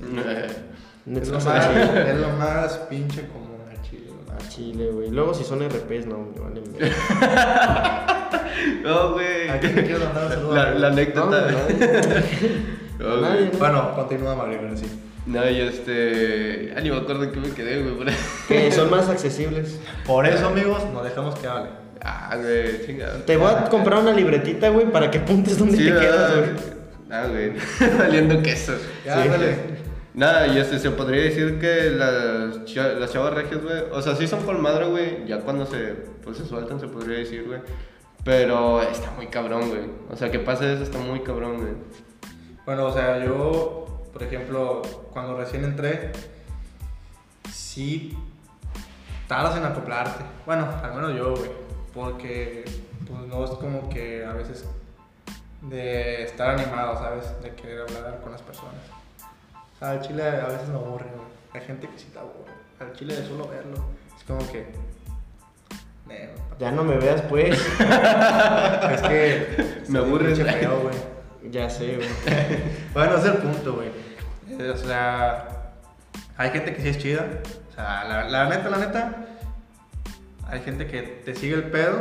Es lo, más, es lo más pinche común a Chile. güey. Luego si son RPs, no, me valen ver. No, güey. ¿A quién le quieres mandar un saludo? La, la No, anécdota. no, No, Nadie. ¿no? Bueno, continúa Mario, sí. No, y este. Ya ni me acuerdo en qué me quedé, güey. Que son más accesibles. Por eso, amigos, nos dejamos que hable. Ah, güey, chingada. Te voy a comprar una libretita, güey, para que apuntes dónde Sí, te quedas, güey. Ah, güey. Valiendo queso. Ya, Sí. dale. Nada, y este, se podría decir que las, las chavas regias, güey, o sea, sí son por madre, güey, ya cuando se, pues, se sueltan, se podría decir, güey, pero está muy cabrón, güey, o sea, que pase eso está muy cabrón, güey. Bueno, o sea, yo, por ejemplo, cuando recién entré, sí tardas en acoplarte. Bueno, al menos yo, güey. Porque, pues no es como que a veces de estar animado, ¿sabes? De querer hablar con las personas. Al chile a veces me aburre, güey. Hay gente que sí te aburre. Al chile de solo verlo. Es como que. "Nee, Ya no me veas, pues. Es que. Me aburre. feo, güey. ya sé, güey. Bueno, ese es el punto, güey. Eh, O sea, hay gente que sí es chida. O sea, la, la neta, la neta, hay gente que te sigue el pedo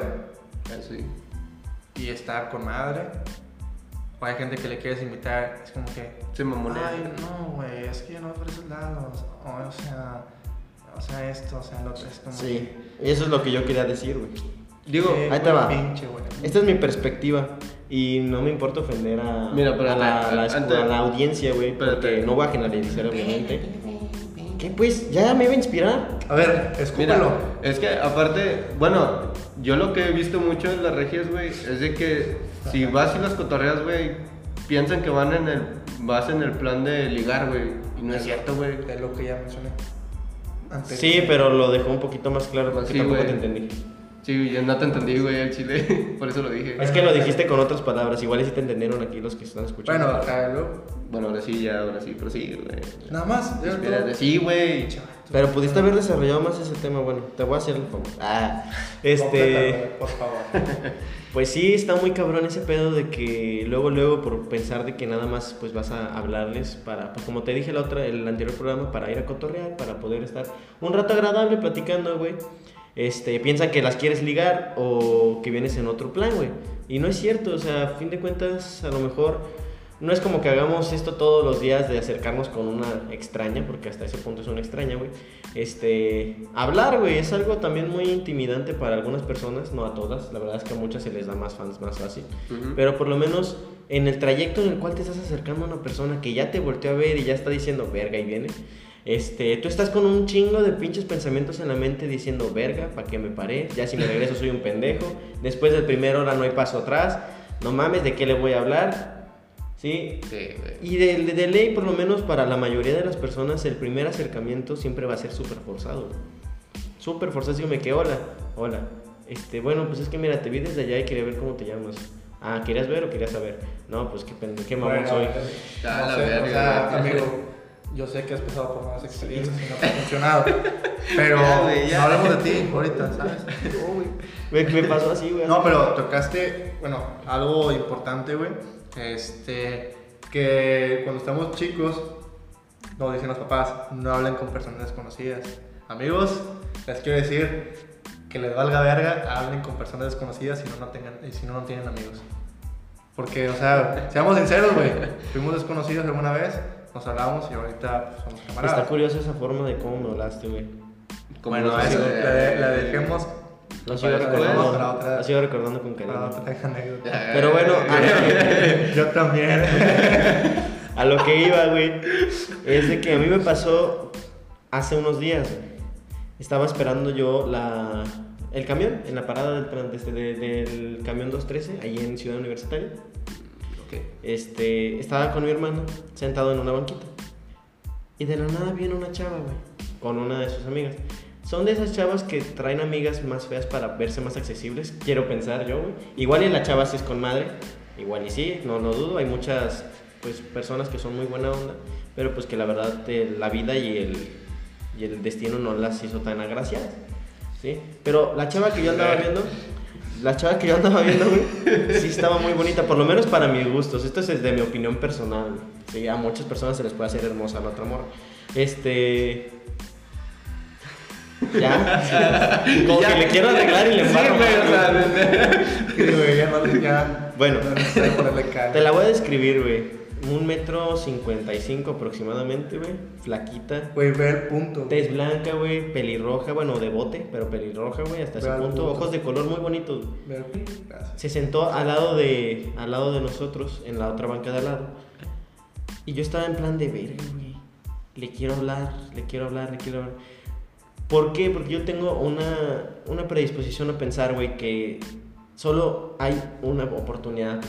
Así. y está con madre. O hay gente que le quieres invitar, es como que, Se mamonea. ay, no, güey, es que yo no voy por esos lados. O, o sea, o sea, esto, o sea, lo otro. Es como Sí, eso es lo que yo quería decir, güey. Digo, que, ahí te va. Pinche, güey. Esta es mi perspectiva y no me importa ofender a, Mira, pero a, la, a la- antes- a la audiencia, güey, porque no voy a generalizar, obviamente. ¿Qué, pues? ¿Ya me iba a inspirar? A ver, escúpelo. es que aparte, bueno, yo lo que he visto mucho en las regias, güey, es de que si vas y las cotorreas, güey, piensan que van en el, vas en el plan de ligar, güey, y no es cierto, güey. Es lo que ya mencioné. Antes. Sí, pero lo dejó un poquito más claro porque Sí, tampoco güey. te entendí. Sí, yo no te entendí, güey, el chile, por eso lo dije. Es que lo dijiste con otras palabras, igual sí te entendieron aquí los que están escuchando. Bueno, acá luego. Bueno, ahora sí, ya, ahora sí, pero sí, güey. Nada más. Espérate, todo. sí, güey. Pero pudiste haber desarrollado más ese tema, bueno, te voy a hacer el favor. Ah, este... Por favor. Pues sí, está muy cabrón ese pedo de que luego, luego, por pensar de que nada más pues vas a hablarles para, pues como te dije la otra, el anterior programa, para ir a cotorrear, para poder estar un rato agradable platicando, güey. Este, piensan que las quieres ligar o que vienes en otro plan, güey. Y no es cierto, o sea, a fin de cuentas, a lo mejor no es como que hagamos esto todos los días de acercarnos con una extraña, porque hasta ese punto es una extraña, güey. Este, hablar, güey, es algo también muy intimidante para algunas personas, no a todas, la verdad es que a muchas se les da más fans más fácil. Pero por lo menos en el trayecto en el cual te estás acercando a una persona que ya te volteó a ver y ya está diciendo, verga, y viene. Este, tú estás con un chingo de pinches pensamientos en la mente diciendo, verga, ¿para qué me paré? Ya si me regreso soy un pendejo. Después del primer hora no hay paso atrás. No mames, ¿de qué le voy a hablar? ¿Sí? Sí, güey. Y de, de- de ley, por lo menos para la mayoría de las personas, el primer acercamiento siempre va a ser súper forzado. Súper forzado, así como que, hola, hola. Este, bueno, pues es que mira, te vi desde allá y quería ver cómo te llamas. Ah, ¿querías ver o querías saber? No, pues qué, pende- qué mamón Bueno, soy. Ya, no la sé, verga, o sea, güey. amigo, yo sé que has pasado por malas experiencias y no te ha funcionado. Pero Ya, güey, ya. no hablemos de ti ahorita, ¿sabes? Me, me pasó así, güey. No, pero tocaste, bueno, algo importante, güey. Este, que cuando estamos chicos, nos dicen los papás, no hablen con personas desconocidas. Amigos, les quiero decir que les valga verga, hablen con personas desconocidas si no, no, tengan, y si no, no tienen amigos. Porque, o sea, seamos sinceros, güey. Fuimos desconocidos alguna vez, nos hablamos y ahorita pues, somos Está camaradas. curiosa esa forma de cómo me hablaste, güey. Bueno, eso, la, de- la dejemos Lo sigo Para recordando. para otra- Lo sigo recordando con cariño. otra anécdota. Pero bueno, Yo también. a lo que iba, güey, es de que a mí me pasó hace unos días, estaba esperando yo la, el camión en la parada del, este, de- del camión 213, ahí en Ciudad Universitaria. Ok. Este, estaba con mi hermano sentado en una banquita. Y de la nada viene una chava, güey, con una de sus amigas. Son de esas chavas que traen amigas más feas para verse más accesibles, quiero pensar yo, güey. Igual y la chava sí es con madre, igual y sí, no lo dudo. Hay muchas pues, personas que son muy buena onda, pero pues que la verdad eh, la vida y el, y el destino no las hizo tan agraciadas, ¿sí? Pero la chava que yo andaba viendo, la chava que yo andaba viendo, güey, sí estaba muy bonita, por lo menos para mis gustos. Esto es de mi opinión personal, a muchas personas se les puede hacer hermosa la otra morra. Este. Ya. Como que le quiero arreglar y le embarro Sí, güey, ya no ya. Bueno. Te la voy a describir, güey. Un metro cincuenta y cinco aproximadamente, güey. Flaquita. Güey, ve el punto. Tez blanca, güey. Pelirroja, bueno, de bote, pero pelirroja, güey, hasta ese punto. punto. Ojos de color muy bonitos. Se sentó al lado de al lado de nosotros en la otra banca de al lado y yo estaba en plan de verga güey le quiero hablar le quiero hablar le quiero hablar ¿por qué? porque yo tengo una una predisposición a pensar güey que solo hay una oportunidad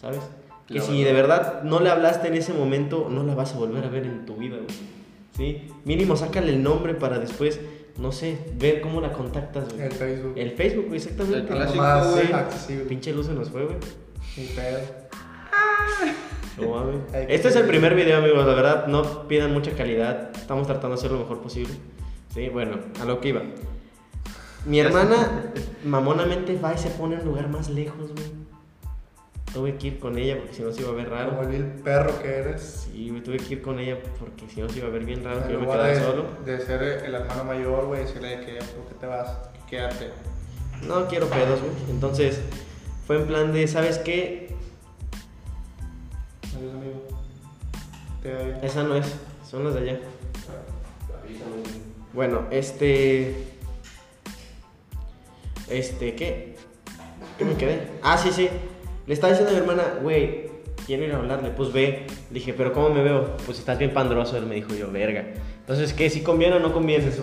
¿sabes? que Claro. si de verdad no le hablaste en ese momento no la vas a volver a ver en tu vida güey ¿sí? mínimo sácale el nombre para después no sé ver cómo la contactas güey El Facebook. el Facebook güey, exactamente El clásico, más güey. accesible. Pinche luz se nos fue, güey. Sin pedo. No mames. Este es el primer video, amigos. La verdad, no pidan mucha calidad. Estamos tratando de hacer lo mejor posible. Sí, bueno, a lo que iba. Mi hermana mamonamente va y se pone en un lugar más lejos, güey. Tuve que ir con ella porque si no se iba a ver Como raro. el vil perro que eres. Sí, güey, tuve que ir con ella porque si no se iba a ver bien raro que yo me quedara de, solo. de ser el hermano mayor, güey, decirle que ¿por qué te vas? Quédate. No quiero pedos, güey. Entonces, fue en plan de, ¿sabes qué? Adiós, amigo. Te doy. Esa no es, son las de allá. Bueno, este. Este, ¿qué? ¿Qué me quedé? Ah, sí, sí. Le estaba diciendo a mi hermana, güey, quiero ir a hablarle. Pues ve. Dije, ¿pero cómo me veo? Pues estás bien pandroso. Él me dijo yo, verga. Entonces, ¿qué? ¿Si conviene o no conviene eso?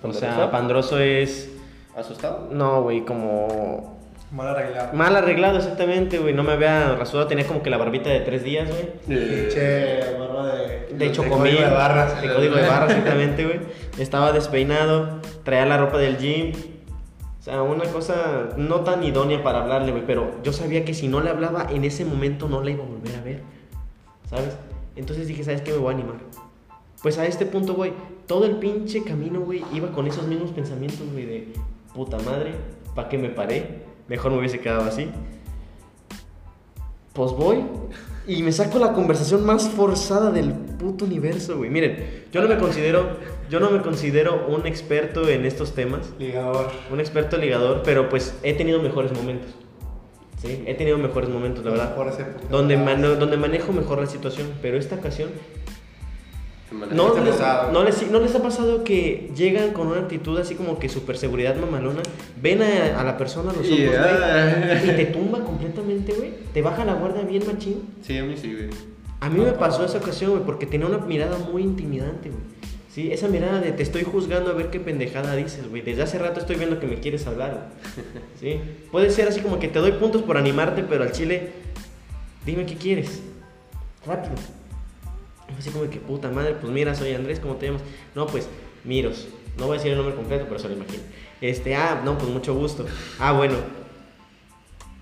O sea, ¿Pandroso? pandroso es. ¿Asustado? No, güey, como. Mal arreglado. Mal arreglado, exactamente, güey. No me había rasurado, tenía como que la barbita de tres días, güey. Pinche barba de. De hecho, código comí. de barras. De código de barras, exactamente, güey. Estaba despeinado, traía la ropa del gym. O sea, una cosa no tan idónea para hablarle, güey. Pero yo sabía que si no le hablaba en ese momento no la iba a volver a ver. ¿Sabes? Entonces dije, ¿sabes qué? Me voy a animar. Pues a este punto, güey, todo el pinche camino, güey, iba con esos mismos pensamientos, güey, de puta madre, ¿para qué me paré? Mejor me hubiese quedado así. Pues voy y me saco la conversación más forzada del puto universo, güey. Miren, yo no me considero, yo no me considero un experto en estos temas, Ligador. un experto ligador, pero pues he tenido mejores momentos. Sí, he tenido mejores momentos, la verdad. Donde, donde manejo mejor la situación, pero esta ocasión no, les, pesado. no, les, ¿No les ha pasado que llegan con una actitud así como que super seguridad mamalona? Ven a, a la persona a los ojos, Yeah. y te tumba completamente, güey. Te baja la guardia bien machín. Sí, a mí sí, güey. A mí me pasó esa ocasión, güey, porque tenía una mirada muy intimidante, güey. Sí, esa mirada de te estoy juzgando a ver qué pendejada dices, güey. Desde hace rato estoy viendo que me quieres hablar, güey. Sí, puede ser así como que te doy puntos por animarte, pero al chile, dime qué quieres. Rápido. Así como que puta madre, pues mira, soy Andrés, ¿cómo te llamas? No, pues, Miros. No voy a decir el nombre completo, pero se lo imagino. Este, ah, no, pues mucho gusto. Ah, bueno.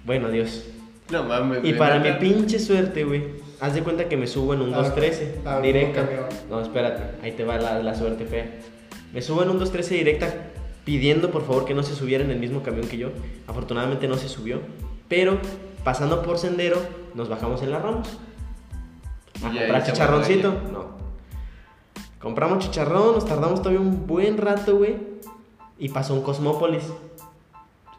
Bueno, adiós. No mames. Y para mi pinche suerte, güey, haz de cuenta que me subo en un Ah, 213 ah, directa. No, espérate, ahí te va la, la suerte fea. Me subo en un 213 directa pidiendo por favor que no se subiera en el mismo camión que yo. Afortunadamente no se subió, pero pasando por sendero nos bajamos en la Ramos. A Y ahí comprar se chicharroncito. No. Compramos chicharrón, nos tardamos todavía un buen rato, güey. Y pasó un Cosmópolis.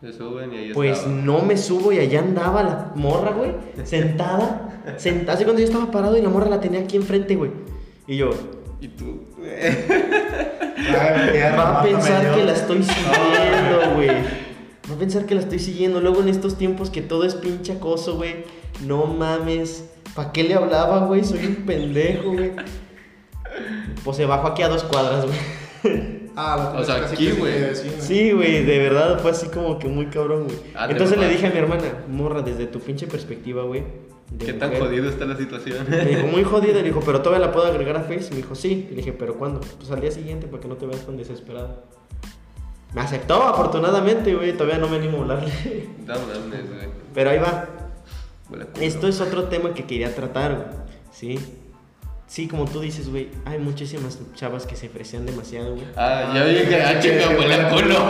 Se suben y ahí Pues estaba. no me subo y allá andaba la morra, güey, sentada, sentada, así cuando yo estaba parado y la morra la tenía aquí enfrente, güey. Y yo, Y tú. Ay, va a pensar que la estoy siguiendo, güey. Va a pensar que la estoy siguiendo. Luego en estos tiempos que todo es pinche acoso, güey. No mames. ¿Para qué le hablaba, güey? Soy un pendejo, güey. Pues se bajó aquí a dos cuadras, güey. Ah, lo O sea, aquí, güey. Sí, güey, de verdad fue así como que muy cabrón, güey. Ah, Entonces le dije a mi hermana, morra, desde tu pinche perspectiva, güey. ¿Qué tan mujer". jodido está la situación? Me dijo, muy jodida, le dijo, pero todavía la puedo agregar a Face. Me dijo, sí. Y le dije, ¿pero cuándo? Pues al día siguiente, para que no te veas tan desesperado. Me aceptó, afortunadamente, güey. Todavía no me animo a hablarle. No mames, güey. Pero ahí va. Huele. Esto es otro tema que quería tratar, güey. ¿Sí? Sí, como tú dices, güey, hay muchísimas chavas que se fresean demasiado, güey. Ah, ya vi que ah, chinga, huele a culo.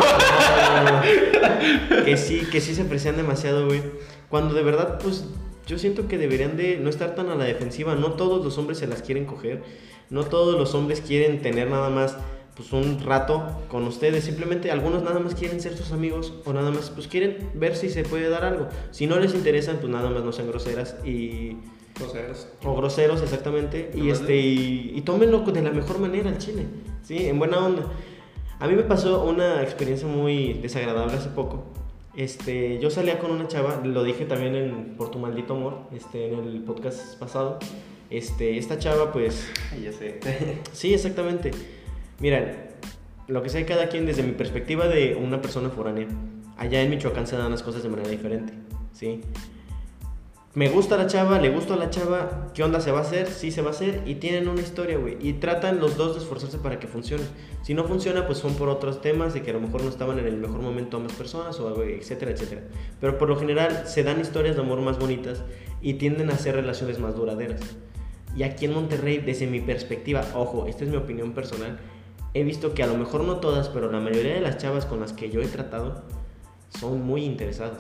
que sí, que sí se fresean demasiado, güey. Cuando de verdad, pues, yo siento que deberían de no estar tan a la defensiva. No todos los hombres se las quieren coger. No todos los hombres quieren tener nada más, pues, un rato con ustedes. Simplemente algunos nada más quieren ser sus amigos o nada más, pues, quieren ver si se puede dar algo. Si no les interesan, pues, nada más no sean groseras y... Groseros. O groseros, exactamente. Y, este, y, y tómenlo de la mejor manera al chile. ¿Sí? En buena onda. A mí me pasó una experiencia muy desagradable hace poco. Este, yo salía con una chava, lo dije también en Por tu maldito amor, este, en el podcast pasado. Este, esta chava, pues, ya sé. sí, exactamente. Mira, lo que sea cada quien desde mi perspectiva de una persona foránea. Allá en Michoacán se dan las cosas de manera diferente, ¿sí? Me gusta la chava, le gusta la chava, ¿qué onda se va a hacer? Sí se va a hacer y tienen una historia, güey. Y tratan los dos de esforzarse para que funcione. Si no funciona, pues son por otros temas de que a lo mejor no estaban en el mejor momento ambas personas o algo, etcétera, etcétera. Pero por lo general se dan historias de amor más bonitas y tienden a ser relaciones más duraderas. Y aquí en Monterrey, desde mi perspectiva, ojo, esta es mi opinión personal, he visto que a lo mejor no todas, pero la mayoría de las chavas con las que yo he tratado son muy interesadas.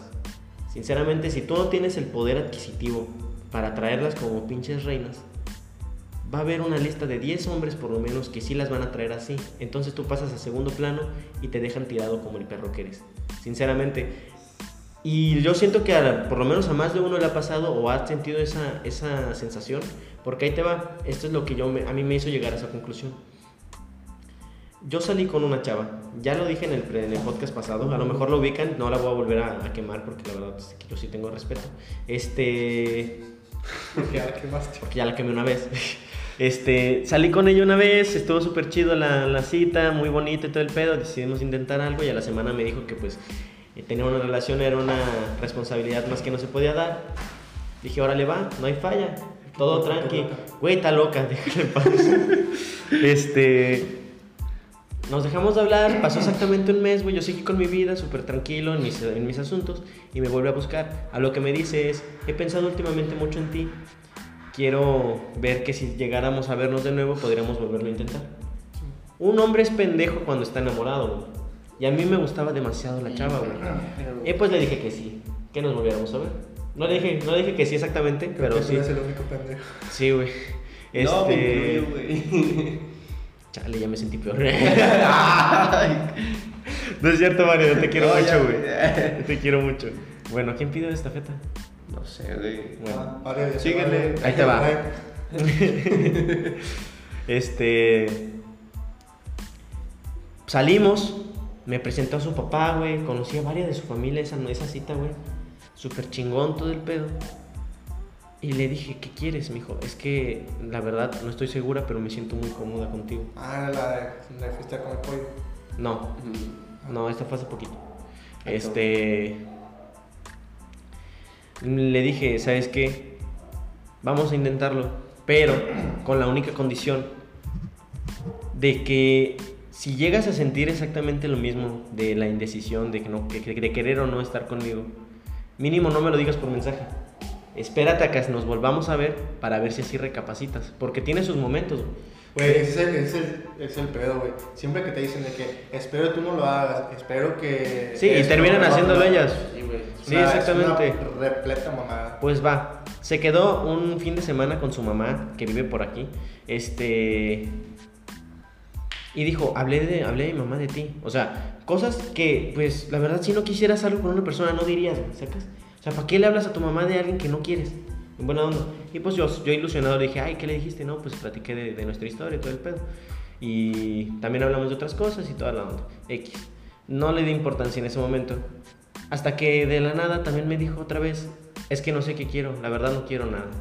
Sinceramente, si tú no tienes el poder adquisitivo para traerlas como pinches reinas, va a haber una lista de 10 hombres por lo menos que sí las van a traer así. Entonces tú pasas a segundo plano y te dejan tirado como el perro que eres. Sinceramente. Y yo siento que por lo menos a más de uno le ha pasado o ha sentido esa, esa sensación. Porque ahí te va. Esto es lo que yo me- a mí me hizo llegar a esa conclusión. Yo salí con una chava, ya lo dije en el, pre- en el podcast pasado, a lo mejor lo ubican, no la voy a volver a, a quemar porque la verdad es que yo sí tengo respeto. Este, Porque ya la quemaste. porque ya la quemé una vez. Este, salí con ella una vez, estuvo súper chido la, la cita, muy bonita y todo el pedo, decidimos intentar algo y a la semana me dijo que pues eh, tener una relación era una responsabilidad más que no se podía dar. Dije, órale va, no hay falla, todo tranqui. Güey, está loca, déjale en paz. Este, nos dejamos de hablar, pasó exactamente un mes, güey, yo seguí con mi vida súper tranquilo en mis, en mis asuntos y me vuelve a buscar. A lo que me dice es, he pensado últimamente mucho en ti, quiero ver que si llegáramos a vernos de nuevo podríamos volverlo a intentar. Un hombre es pendejo cuando está enamorado, güey. Y a mí me gustaba demasiado la chava, güey. Y pues le dije que sí, que nos volviéramos a ver. No le dije, no le dije que sí exactamente, Creo pero que sí. eres el único pendejo. Sí, güey. No, me Este... incluyo, güey. Chale, ya me sentí peor. No es cierto, Mario, te quiero No, mucho, güey. Te quiero mucho. Bueno, ¿quién pide esta feta? No sé, güey. Bueno. Ah, ya Síguele. Ahí te va. Este. Salimos, me presentó a su papá, güey. Conocí a varias de su familia esa, esa cita, güey. Súper chingón todo el pedo. Y le dije, ¿qué quieres, mijo? Es que la verdad no estoy segura, pero me siento muy cómoda contigo. Ah, la de la fuiste a comer pollo. No, no, esta fue hace poquito. Ah, Este. Le dije, ¿sabes qué? Vamos a intentarlo, pero con la única condición de que si llegas a sentir exactamente lo mismo de la indecisión, de, que no, de querer o no estar conmigo, mínimo no me lo digas por mensaje. Espérate a que nos volvamos a ver para ver si así recapacitas, porque tiene sus momentos. güey. Güey, ese es el, es el, ese es el pedo, güey. Siempre que te dicen de que espero tú no lo hagas, espero que. Sí, y terminan no haciéndolo hagas". ellas. Sí, güey. Sí, es exactamente. una repleta mamada. Pues va, se quedó un fin de semana con su mamá, que vive por aquí. Este. Y dijo, hablé de, hablé de mi mamá de ti. O sea, cosas que, pues, la verdad, si no quisieras algo con una persona, no dirías, güey, ¿sacas? Sea, ¿para qué le hablas a tu mamá de alguien que no quieres? En buena onda. Y pues yo, yo ilusionado le dije, ay, ¿qué le dijiste? No, pues platiqué de, de nuestra historia y todo el pedo. Y también hablamos de otras cosas y toda la onda. X. No le di importancia en ese momento. Hasta que de la nada también me dijo otra vez, es que no sé qué quiero, la verdad no quiero nada.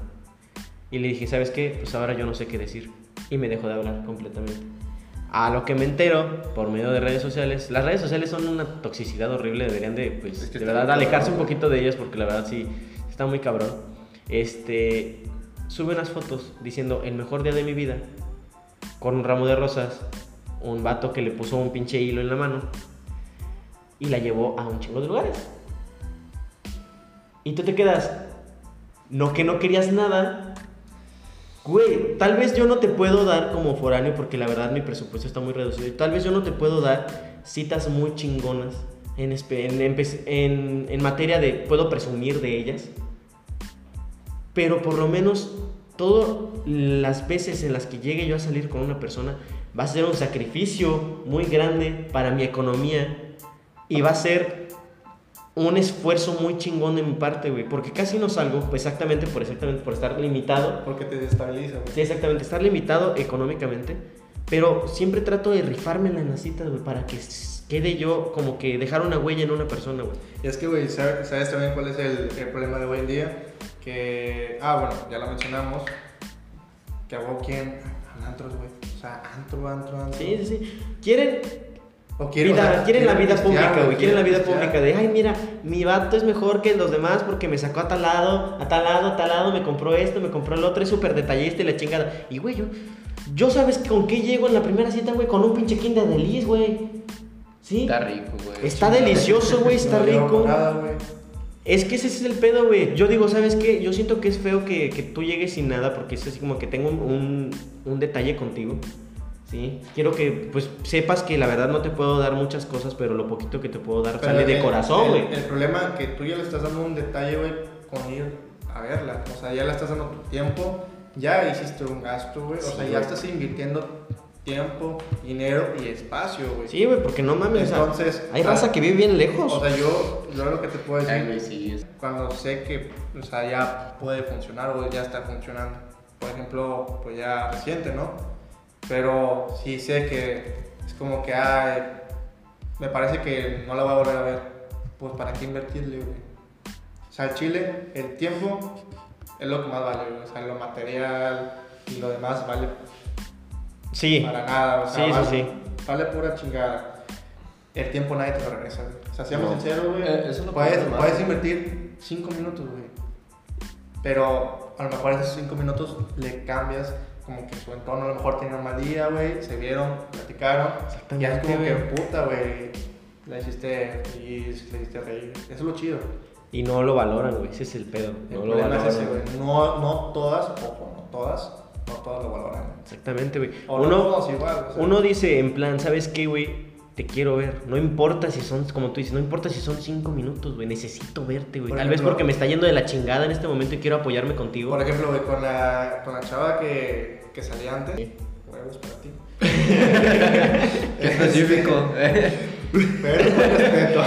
Y le dije, ¿sabes qué? Pues ahora yo no sé qué decir. Y me dejó de hablar completamente. A lo que me entero por medio de redes sociales. Las redes sociales son una toxicidad horrible, deberían de, pues, Es que de verdad, alejarse un poquito de ellas porque la verdad sí, está muy cabrón. Este, sube unas fotos diciendo el mejor día de mi vida con un ramo de rosas, un vato que le puso un pinche hilo en la mano y la llevó a un chingo de lugares. Y tú te quedas, no que no querías nada. Güey, tal vez yo no te puedo dar como foráneo porque la verdad mi presupuesto está muy reducido. Y tal vez yo no te puedo dar citas muy chingonas en, en- en- en materia de puedo presumir de ellas. Pero por lo menos todas las veces en las que llegue yo a salir con una persona va a ser un sacrificio muy grande para mi economía y va a ser un esfuerzo muy chingón de mi parte, güey, porque casi no salgo pues, exactamente por exactamente por estar limitado. Porque te desestabiliza, güey. Sí, exactamente, estar limitado económicamente, pero siempre trato de rifármela en las citas, güey, para que quede yo como que dejar una huella en una persona, güey. Y es que, güey, ¿sabes, sabes también cuál es el, el problema de hoy en día? Que, ah, bueno, ya lo mencionamos, que a antros, güey. O sea, antro, antro, antro. Sí, sí, sí. Quieren O Vida- o sea, quieren la vida pública, güey. Quieren la vida pública de, ay, mira, mi vato es mejor que los demás porque me sacó a tal lado, a tal lado, a tal lado, me compró esto, me compró el otro, es súper detallista y la chingada. Y, güey, yo, yo sabes con qué llego en la primera cita, güey, con un pinche Kinder de Lis, güey. ¿Sí? Está rico, güey. Está delicioso, güey, está No llevo rico. nada, güey. Es que ese es el pedo, güey. Yo digo, ¿sabes qué? Yo siento que es feo que, que tú llegues sin nada porque es así como que tengo un, un- un detalle contigo. ¿Sí? Quiero que, pues, sepas que la verdad no te puedo dar muchas cosas, pero lo poquito que te puedo dar Pero sale de el- corazón, el- güey. El, problema es que tú ya le estás dando un detalle, güey, con ir a verla. O sea, ya le estás dando tu tiempo, ya hiciste un gasto, güey. O Sí, sea, ya estás invirtiendo tiempo, dinero y espacio, güey. Sí, güey, porque no mames. Entonces, hay o sea, raza que vive bien lejos. O sea, yo, yo lo que te puedo decir, Ay, güey, sí. es- cuando sé que, o sea, ya puede funcionar o ya está funcionando. Por ejemplo, pues ya reciente, ¿no? Pero sí sé que es como que, ay, me parece que no la voy a volver a ver. Pues, ¿para qué invertirle, güey? O sea, el Chile, el tiempo es lo que más vale, güey. O sea, lo material y lo demás vale sí, para nada. O sea, Sí, sí, vale, sí. vale pura chingada. El tiempo nadie te lo regresa, güey. O sea, seamos No. sinceros, güey. Eh, eso que puedes, pasa más. puedes invertir 5 minutos, güey. Pero a lo mejor esos 5 minutos le cambias como que su entorno a lo mejor tenía un mal día, güey. Se vieron, platicaron. Y ya es como que, puta, güey. La hiciste feliz, le hiciste reír. Eso es lo chido. Y no lo valoran, güey. Ese es el pedo. El No lo valoran. es ese, güey. No, no todas, ojo, no todas, no todas lo valoran. Exactamente, güey. O no Uno, todos igual. o sea. uno dice en plan, ¿sabes qué, güey? Te quiero ver. No importa si son, como tú dices, no importa si son cinco minutos, güey. Necesito verte, güey. Por Tal vez porque me está yendo de la chingada en este momento y quiero apoyarme contigo. Por ejemplo, güey, con la, con la chava que, que salía antes, Sí. huevos para ti. Específico. Pero con respeto.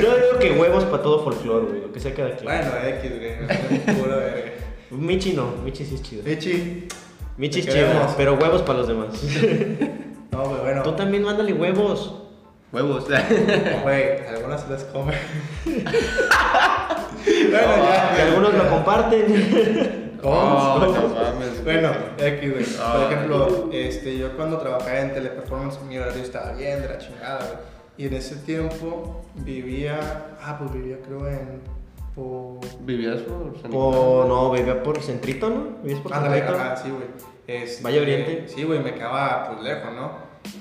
Yo digo que huevos para todo folclore, güey. Lo que sea cada quien. bueno, X, güey. Puro verga. Michi no. Michi sí es chido. Pichi. Michi es chido, pero huevos para los demás. No, güey, bueno. Tú también mándale huevos. Huevos. Güey, algunas se las come. bueno, ya. Que algunos lo comparten. ¿Cómo? Oh, no mames. Bueno, X, güey. Por Ah. ejemplo, este, yo cuando trabajaba en Teleperformance, mi horario estaba bien de la chingada, güey. Y en ese tiempo vivía. Ah, pues vivía, creo, en. Por. ¿Vivías por San O no, vivía por Centrito, ¿no? ¿Vivías por Centrito? ajá, sí, güey. Este, Valle Oriente. Sí, güey, me quedaba pues lejos, ¿no?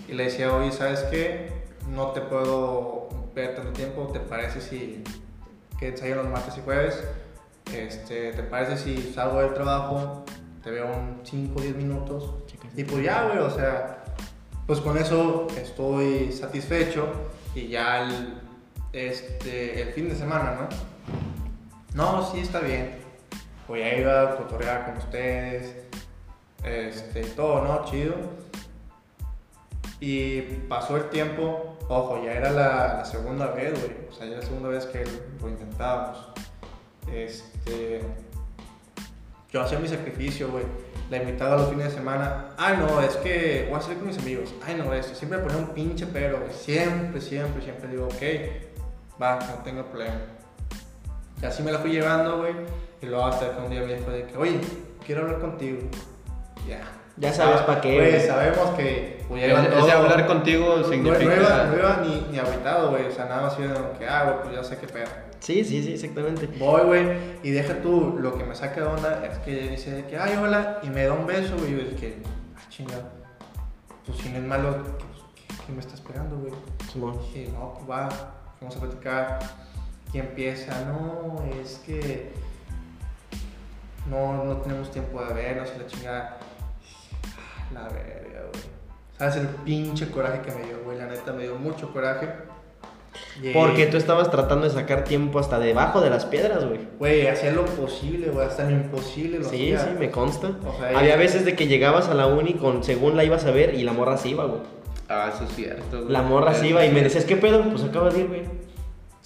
Y le decía, oye, ¿sabes qué? No te puedo ver tanto tiempo, ¿te parece si que ensayo los martes y jueves? Este, ¿te parece si salgo del trabajo, te veo un 5 o 10 minutos? Y pues ya, güey, o sea, pues con eso estoy satisfecho y ya el, este, el fin de semana, ¿no? No, sí, está bien. Voy a ir a cotorrear con ustedes, este, todo, ¿no? Chido. Y pasó el tiempo, ojo, ya era la, la segunda vez, güey. O sea, ya la segunda vez que lo intentábamos. Este. Yo hacía mi sacrificio, güey. La invitaba los fines de semana. Ay, no, es que voy a salir con mis amigos. Ay, no, esto. Siempre ponía un pinche pero, güey. Siempre, siempre, siempre digo, ok, va, no tengo problema. Y así me la fui llevando, güey. Y luego hasta que un día me dijo de que, oye, quiero hablar contigo. Ya, Ya sabes pa' qué, Güey, güey. sabemos que. Pues, todo- de hablar contigo No, no significa. iba, no iba ni, ni agüitado, güey. O sea, nada más iba que, ah, güey, pues ya sé qué pedo. Sí, sí, sí, exactamente. Voy, güey, y deja tú, lo que me saca de onda es que dice que, ay, hola, y me da un beso, güey, y yo es que, ah, chinga, pues si no es malo, pues, ¿qué, qué me está esperando, güey? Dije, no, pues va, vamos a platicar. Y empieza, no, es que no, no tenemos tiempo de vernos y la chingada. La verga, güey. ¿Sabes el pinche coraje que me dio, güey? La neta me dio mucho coraje. Porque tú estabas tratando de sacar tiempo hasta debajo de las piedras, güey. Güey, hacía lo posible, güey, hasta lo imposible lo Sí, hacía. sí, me consta. O sea, Había veces de que llegabas a la uni con según la ibas a ver y la morra se iba, güey. Ah, eso es cierto. güey. La morra se iba y me decías, ¿qué pedo? Pues acabas de ir, güey.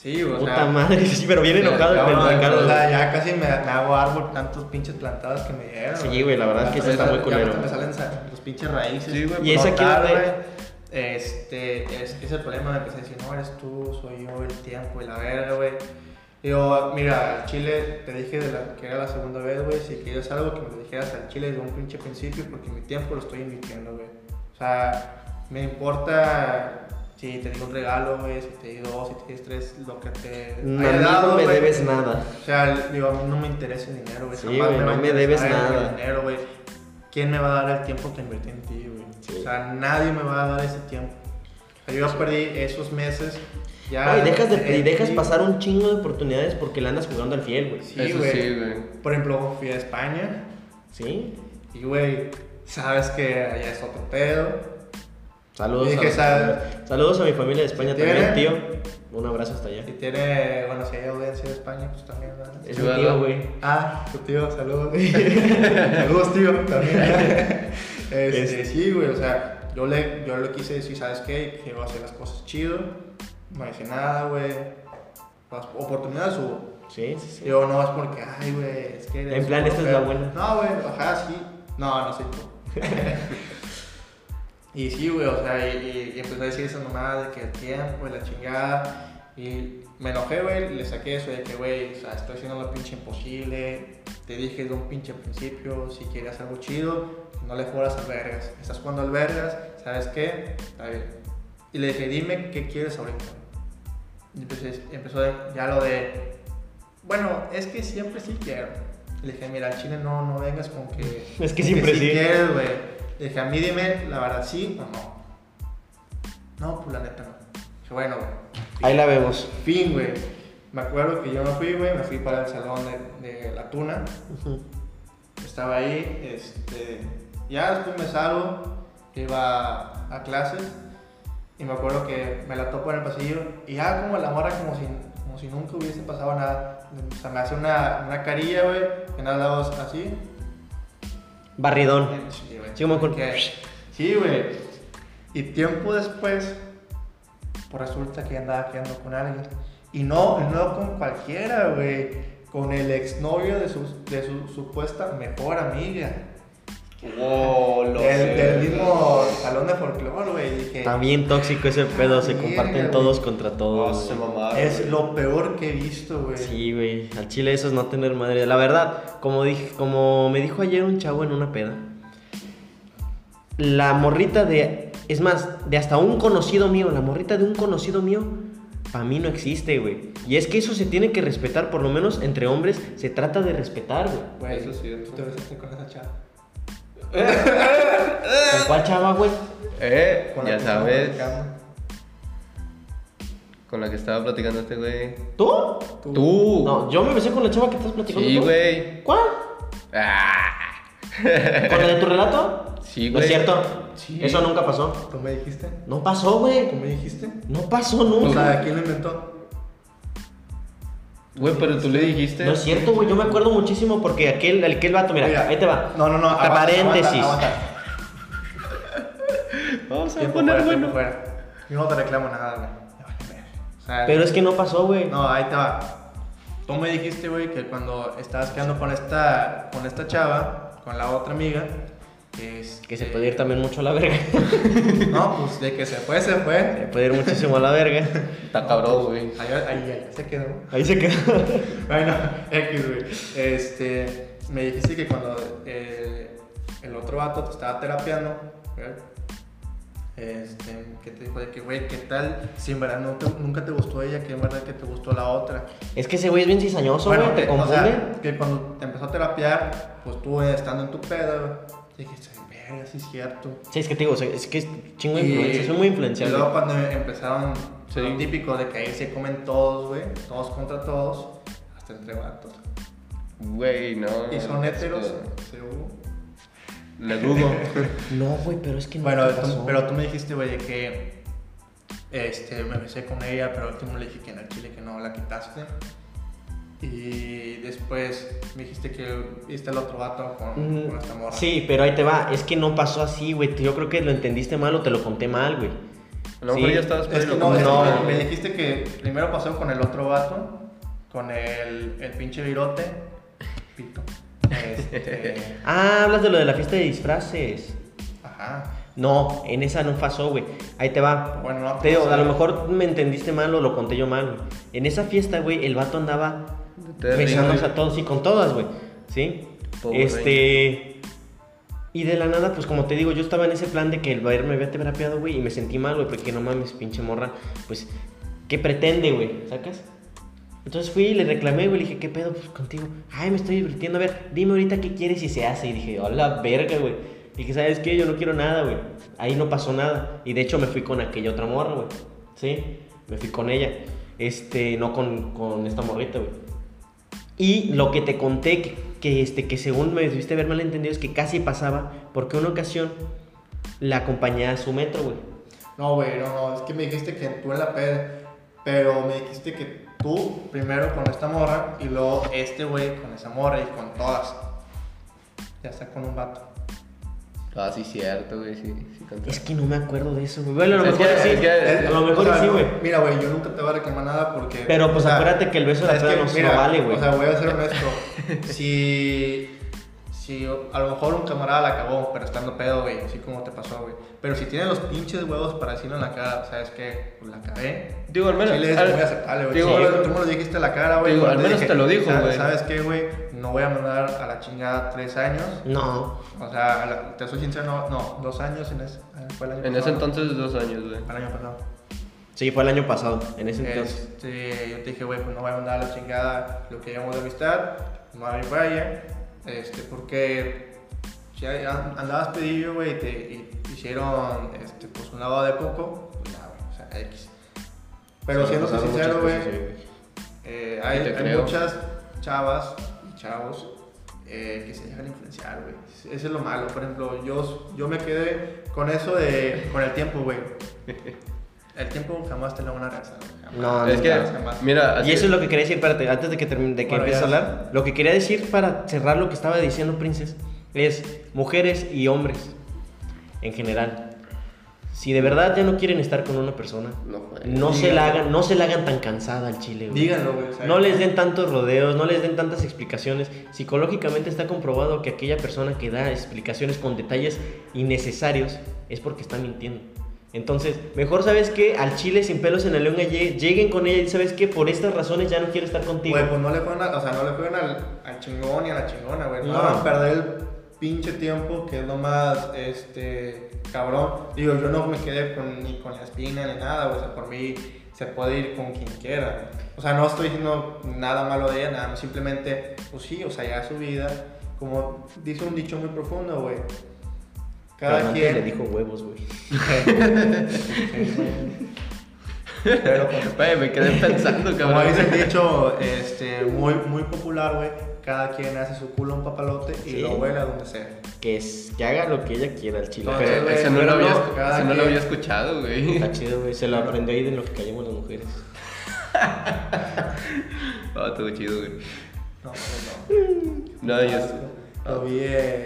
Sí, güey, o Puta sea, madre, sí, pero bien enojado no, el Ricardo. o sea, ya casi me, me hago árbol tantos pinches plantadas que me dieron. Sí, güey, la verdad es que sí está muy culero. Ya me salen sa- los pinches raíces. Sí, güey, Y esa Total, aquí Este, es, es el problema, me empecé a decir, no, eres tú, soy yo, el tiempo y la verga, güey. Digo, mira, al Chile, te dije de la, que era la segunda vez, güey, si quieres algo que me lo dijeras al Chile desde un pinche principio, porque mi tiempo lo estoy invirtiendo, güey. O sea, me importa si te digo un regalo, güey, si te digo dos, si te digo tres, lo que te A mí haya no dado, me güey. debes nada. O sea, digo, a mí no me interesa el dinero, güey. Sí, Jamás güey, me no a me debes el nada. dinero, güey. ¿Quién me va a dar el tiempo que invertí en ti, güey? Sí. O sea, nadie me va a dar ese tiempo. O sea, yo ya perdí esos meses. Ya No, y dejas, de, y dejas pasar un chingo de oportunidades porque le andas jugando al fiel, güey. Sí, Eso güey. sí, güey. Por ejemplo, fui a España ¿Sí? y, güey, sabes que allá es otro pedo. Saludos, a, saludos a mi familia de España ¿Tiene? también, tío. Un abrazo hasta allá. Si tiene, bueno, si hay audiencia de España, pues también, ¿verdad? Es mi tío, güey. Ah, tu tío, saludos. saludos, tío, también. este. Sí, güey, o sea, yo le, yo le quise decir, ¿sabes qué? Que iba a hacer las cosas chido. No hice nada, güey. Las oportunidades hubo. Sí, sí, sí. Digo, no es porque, ay, güey, es que. En plan, esta es la buena. No, güey, ajá, sí. No, no soy tú. y sí, güey, o sea, y, y, empezó a decir esa mamada de que el tiempo y la chingada. Y me enojé, güey, le saqué eso de que, güey, o sea, estoy haciendo lo pinche imposible. Te dije desde un pinche principio, si querías algo chido, no le fueras al vergas. Estás jugando al vergas, ¿sabes qué? Está bien. Y le dije, dime qué quieres ahorita. Y empecé- empezó de- ya lo de, bueno, es que siempre sí quiero. Le dije, mira, al chile no, no vengas con que... Es que siempre sí. quieres, güey. Le dije, a mí dime, la verdad, sí o no. No, pues la neta no. Dije, bueno, güey. Ahí la vemos. Fin, güey. Me acuerdo que yo me fui, güey, me fui para el salón de, de la tuna. Estaba ahí, este... Ya después me salgo, iba a clases. Y me acuerdo que me la topo en el pasillo y ya como la morra como si, como si nunca hubiese pasado nada. O sea, me hace una, una carilla, güey, en los lados así. Barridón. Sí, güey. Sí, como con- Sí, güey. Y tiempo después, pues resulta que andaba quedando con alguien. Y no, no con cualquiera, güey. Con el exnovio de su, de su supuesta mejor amiga. Oh, lo Del, sé. del mismo salón de folclore, güey. Está bien tóxico ese pedo, se Mierda, comparten güey. todos contra Oh, todos. se güey. mamaron, es güey. lo peor que he visto, güey. Sí, güey. Al chile eso es no tener madre. La verdad, como dije, como me dijo ayer un chavo en una peda, la morrita de, es más, de hasta un conocido mío, la morrita de un conocido mío, para mí no existe, güey. Y es que eso se tiene que respetar, por lo menos entre hombres se trata de respetar, güey. Güey, Eso es cierto. Tú te besaste con esa chava. ¿Con cuál chava, güey? Eh, Con ya sabes. Con la que estaba platicando este güey. ¿Tú? Tú. No, yo me besé con la chava que estás platicando. Sí, güey. ¿Cuál? Ah. ¿Con la de tu relato? Sí, ¿No es güey. cierto? Sí. Eso nunca pasó. ¿Tú me dijiste? No pasó, güey. ¿Tú me dijiste? No pasó O nunca. sea, ¿quién lo inventó? Güey, pero tú le dijiste. No es cierto, güey. Yo me acuerdo muchísimo porque aquel, aquel vato, mira, Mira. ahí te va. No, no, no. Aguanta, paréntesis. aguanta, aguanta. Vamos a Tiempo poner fuera, tiempo bueno. fuera. Yo no te reclamo nada, güey. O sea, Pero es que no pasó, güey. No, ahí te va. Tú me dijiste, güey, que cuando estabas quedando con esta, con esta chava, con la otra amiga, que es... Que se puede ir también mucho a la verga. No, pues de que se fue, se Se fue. puede ir muchísimo a la verga. Está cabrón, güey. Ahí, ahí, ahí se quedó. Ahí se quedó. Bueno, X, güey. Este, me dijiste que cuando eh, el otro vato te estaba terapiando, güey. Este, que te dijo de que, güey, ¿qué tal si en verdad no te- nunca te gustó ella, que en verdad que te gustó la otra? Es que ese güey es bien cizañoso, güey, te que- o confunde. sea, que cuando te empezó a terapiar, pues tú eh, estando en tu pedo, dijiste, verga, sí es cierto. Sí, es que te digo, es que es chingo de Y- influencia, soy muy Y influenciable. luego cuando empezaron, Sí. lo típico de que ahí se comen todos, güey, todos contra todos, hasta entre vatos. Güey, no. Y son heteros, esto- seguro. Le dudo. No, güey, pero es que no Bueno, tú- pero tú me dijiste, güey, que este, me besé con ella, pero al último le dije que en el chile que no la quitaste. Y después me dijiste que viste al otro vato con, Mm, con esta morra. Sí, pero ahí te va. Es que no pasó así, güey. Yo creo que lo entendiste mal o te lo conté mal, güey. A lo mejor Sí. ya estabas Es que no, como es que no. me, me dijiste que primero pasó con el otro vato, con el, el pinche virote, pito. Este, Ah, hablas de lo de la fiesta de disfraces. ajá. No, en esa no pasó, güey. Ahí te va. Bueno, no, Te digo, o sea, a lo mejor me entendiste mal o lo conté yo mal, güey. En esa fiesta, güey, el vato andaba besándose a todos y con todas, güey. ¿Sí? Este. Y de la nada, pues como te digo, yo estaba en ese plan de que el Bayern me había terapiado, güey, y me sentí mal, güey, porque no mames, pinche morra. Pues, ¿qué pretende, güey? ¿Sacas? Entonces fui y le reclamé, güey, le dije, ¿qué pedo pues, contigo? Ay, me estoy divirtiendo, a ver, dime ahorita qué quieres y se hace. Y dije, hola, verga, güey. Dije, ¿sabes qué? Yo no quiero nada, güey. Ahí no pasó nada. Y de hecho me fui con aquella otra morra, güey. ¿Sí? Me fui con ella. Este, no con, con esta morrita, güey. Y lo que te conté, que, que, este, que según me debiste haber malentendido, es que casi pasaba porque una ocasión la acompañé a su metro, güey. No, güey, no, no, es que me dijiste que tú en la peda, pero me dijiste que tú primero con esta morra y luego este güey con esa morra y con todas. Ya está con un vato. Ah, sí, cierto, güey, sí. Es que no me acuerdo de eso, güey. Bueno, a lo mejor sí. a lo mejor güey. Mira, güey, yo nunca te voy a reclamar nada porque. Pero, pues, o sea, acuérdate que el beso de la es peda que, no- vale, güey. O sea, voy a ser honesto. si. Si a lo mejor un camarada la cagó, pero estando pedo, güey, así como te pasó, güey. Pero si tiene los pinches huevos para decirlo en la cara, ¿sabes qué? Pues la cagué. Digo, al menos. Chile es al- muy aceptable, güey. digo, Sí, tú me lo dijiste a la cara, güey. Digo, al menos dije, te lo dijo, "¿Sabes- güey". ¿Sabes qué, güey? No voy a mandar a la chingada tres años. No. O sea, la- te soy sincero, no, no, dos años en ese, fue el año En ese pasado. entonces, dos años, güey. El año pasado. Sí, fue el año pasado, en ese entonces. Este, yo te dije, güey, pues no voy a mandar a la chingada lo que llamamos de amistad, no a mi vaya, este, porque si andabas pedillo, güey, y te y hicieron, este, pues un lavado de coco, pues ya, güey, o sea, X. Pero Sí, siendo sincero, güey, eh, hay, hay muchas chavas y chavos eh, que se dejan influenciar, güey. Eso es lo malo. Por ejemplo, yo, yo me quedé con eso de, con el tiempo, güey. El tiempo jamás te lo van a regresar. No, Es que, Jamás, mira, Y eso es lo que quería decir, espérate, antes de que, termine, de que Bueno, empieces a hablar. Lo que quería decir para cerrar lo que estaba diciendo Princess es mujeres y hombres en general. Si de verdad ya no quieren estar con una persona, No, se la hagan, no se la hagan tan cansada al chile, güey. Díganlo, güey. No les den tantos rodeos, no les den tantas explicaciones. Psicológicamente está comprobado que aquella persona que da explicaciones con detalles innecesarios es porque está mintiendo. Entonces, mejor sabes que al chile sin pelos en la lengua lle- lleguen con ella y sabes que por estas razones ya no quiero estar contigo. Güey, pues no le jueguen, a- o sea, no le jueguen al, al chingón y a la chingona, güey. No, No. van a perder el pinche tiempo, que es lo más, este, cabrón. Digo, yo no me quedé con, ni con la espina ni nada, güey. O sea, por mí se puede ir con quien quiera. O sea, no estoy diciendo nada malo de ella, nada simplemente, pues sí, o sea, ya su vida. Como dice un dicho muy profundo, güey. Pero Cada antes quien. le dijo huevos, güey. Pero pues, Güey, me quedé pensando, Como cabrón. dice el dicho este, muy, muy popular, güey, cada quien hace su culo un papalote y Sí. lo huele a donde sea. Que, es, que haga lo que ella quiera al chile. No, Pero Pero ese no, pero lo había, no, ese no lo había escuchado, güey. está chido, güey. Se lo aprendió ahí de lo que callamos las mujeres. Ah, estuvo chido, güey. No, no, no. No, yo. Lo vi en...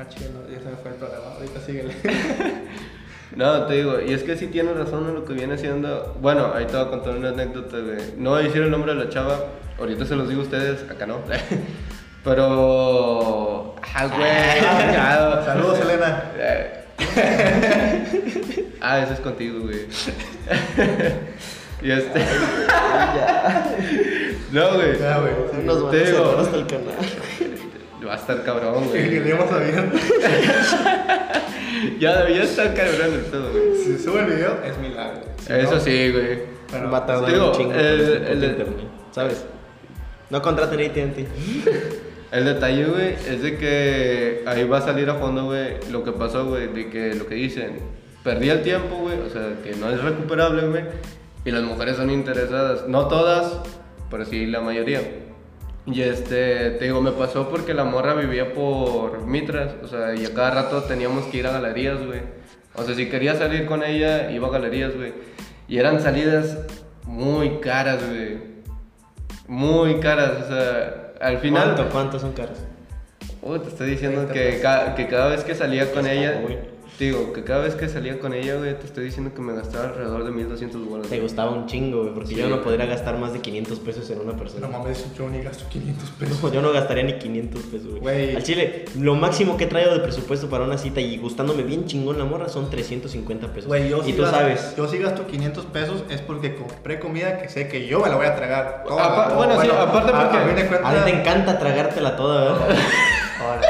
Ah, chido, no, ya se me fue el programa. Ahorita síguele. No, te digo, y es que sí tienes razón en lo que viene siendo. Bueno, ahí te voy a contar una anécdota, güey. No voy a decir el nombre de la chava, ahorita se los digo a ustedes, acá no. Pero. Ah, güey, chingado. Saludos, Elena. Ah, eso es contigo, güey. y este. no, güey. Ya, güey. Nos van Te a hasta el canal. Va a estar cabrón, Que güey. le hemos abierto. Ya debería estar cabrón el todo, güey. Si sube el video, es milagro. Si Eso no, sí, güey. Bueno, Va a tardar digo, un chingo el- ese el- internet, ¿sabes? No contraten AT&T. El detalle, güey, es de que ahí va a salir a fondo, güey, lo que pasó, güey, de que lo que dicen, perdí el tiempo, güey, o sea, que no es recuperable, güey, y las mujeres son interesadas, no todas, pero sí la mayoría. Y este, te digo, me pasó porque la morra vivía por Mitras, o sea, y a cada rato teníamos que ir a galerías, güey. O sea, si quería salir con ella, iba a galerías, güey. Y eran salidas muy caras, güey. Muy caras, o sea, al final... ¿Cuánto? ¿Cuántos son caros? Uy, te estoy diciendo 30 que, ca- que cada vez que salía con ella. Te digo, que cada vez que salía con ella, güey, te estoy diciendo que me gastaba alrededor de 1200 bolas. Te gustaba un chingo, güey, porque Sí, yo no podría gastar más de 500 pesos en una No persona. mames, yo ni gasto 500 pesos. No, yo no gastaría ni 500 pesos, güey. Güey. Al chile, lo máximo que he traído de presupuesto para una cita y gustándome bien chingón la morra son 350 pesos. Güey, yo y sí tú gasto- sabes. Yo sí gasto 500 pesos es porque compré comida que sé que yo me la voy a tragar. toda. Apa- O bueno, sí, aparte a- porque- A, fin de A ti te encanta tragártela toda, ¿verdad? Ahora,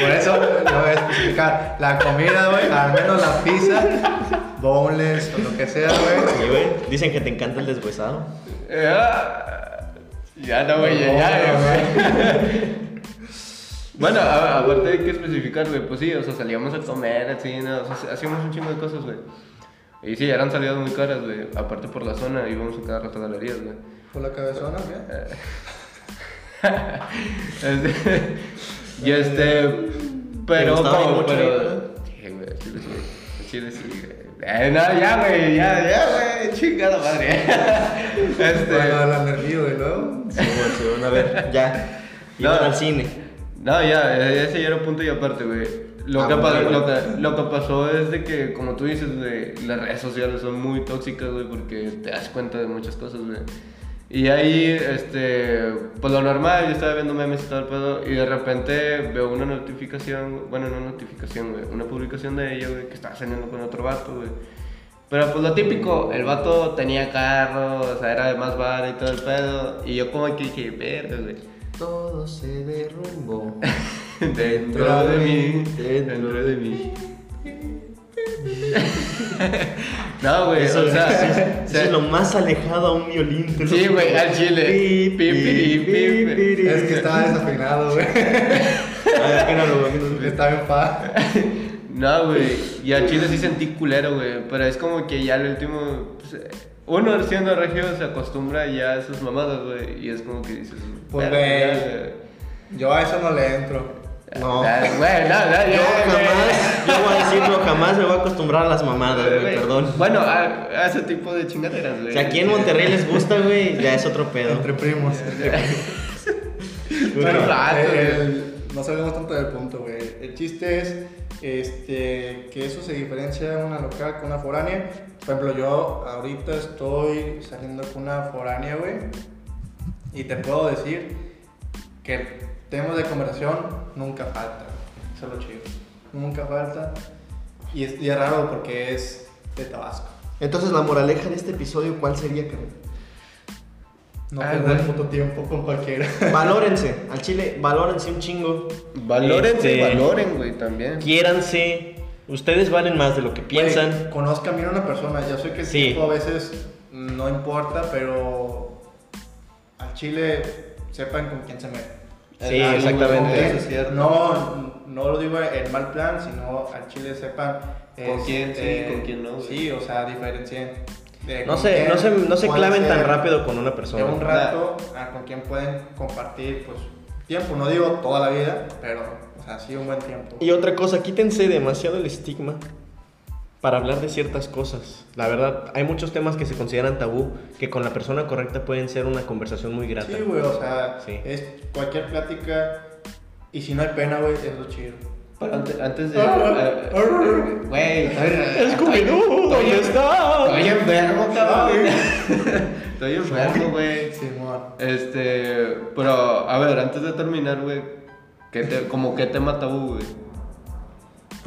Por eso lo voy a especificar. La comida, güey, al menos la pizza, boneless o lo que sea, güey. Sí, güey. Dicen que te encanta el deshuesado. Eh, ya no, güey, ya, ya, güey. Bueno, a- aparte hay que especificar, güey, pues sí, o sea, salíamos a comer, así, ¿no? o sea, hacíamos un chingo de cosas, güey. Y sí, eran salidas muy caras, güey. Aparte por la zona, íbamos a cada rato a galerías, güey. Por la cabezona, güey. Y este, pero como, mucho, pero, sí, güey, chile sí, chile sí, güey. Eh, no, ya, güey, ya, ya, güey, chingada madre. Este, Bueno, la nervio, güey, luego. Sí, güey, bueno, a ver, ya. No. Iban al cine. no, ya, eh, ese ya era punto y aparte, güey. Lo, Ah, que bueno, lo, que, lo que pasó es de que, como tú dices, güey, las redes sociales son muy tóxicas, güey, porque te das cuenta de muchas cosas, güey. Y ahí, este, pues lo normal, yo estaba viendo memes y todo el pedo, y de repente veo una notificación, bueno, no notificación, güey, una publicación de ella, güey, que estaba saliendo con otro vato, güey. Pero pues lo típico, el vato tenía carro, o sea, era de más bar y todo el pedo, y yo como que dije, verga, güey. Todo se derrumbó. Dentro de mí, dentro dentro de mí. No, güey, Eso, o sea, eso- o sea, eso es lo más alejado a un violín. te lo Sí, güey, al chile. Pi, Pi, pi, pi, pi. pi, Es que estaba desafinado, güey. A ver, aquí no güey, y al chile sí sentí culero, güey, pero es como que ya el último, pues, uno siendo regio se acostumbra ya a esas mamadas, güey, y es como que dices, Pues, "Verga, güey. Yo a eso no le entro. No. Güey, no, no, Yo jamás, yo voy a decirlo, jamás me voy a acostumbrar a las mamadas, güey. perdón. Bueno, a, a ese tipo de chingaderas, güey. Si aquí en Monterrey les gusta, güey, ya es otro pedo. Entre primos. Bueno, el- el- no sabemos tanto del punto, güey. El chiste es este, que eso se diferencia de una local con una foránea. Por ejemplo, yo ahorita estoy saliendo con una foránea, güey. Y te puedo decir que temas de conversación nunca falta. Eso es lo chido. Nunca falta. Y es, y es raro porque es de Tabasco. Entonces, la moraleja de este episodio, ¿cuál sería, cabrón? No Ah, perder güey. puto tiempo con cualquiera. Valórense, al chile, valórense un chingo. Valórense Este, valoren, güey, también. Quiéranse. Ustedes valen más de lo que piensan. Güey, conozcan bien a una persona. Ya sé que el Sí. tiempo a veces no importa, pero al chile sepan con quién se meten. Sí, exactamente. No, no lo digo en mal plan, sino al chile sepan Con quién sí, este, con quién no, güey. Sí, o sea, diferencien. de No se, quién no se, no se claven tan rápido con una De persona. un rato a con quien pueden compartir, pues, tiempo. No digo toda la vida, pero, o sea, sí un buen tiempo. Y otra cosa, quítense demasiado el estigma para hablar de ciertas cosas. La verdad, hay muchos temas que se consideran tabú que con la persona correcta pueden ser una conversación muy grata. Sí, güey, o sea, Sí. es cualquier plática. Y si no hay pena, güey, es lo chido. Antes, antes de. Ah, eh, ah, Güey, estoy. Scooby-Doo, ¿dónde estoy- estás? Estoy enfermo, cabrón. Estoy enfermo, güey. Simón. Este. Pero, a ver, antes de terminar, güey. ¿qué te- como qué tema tabú, güey?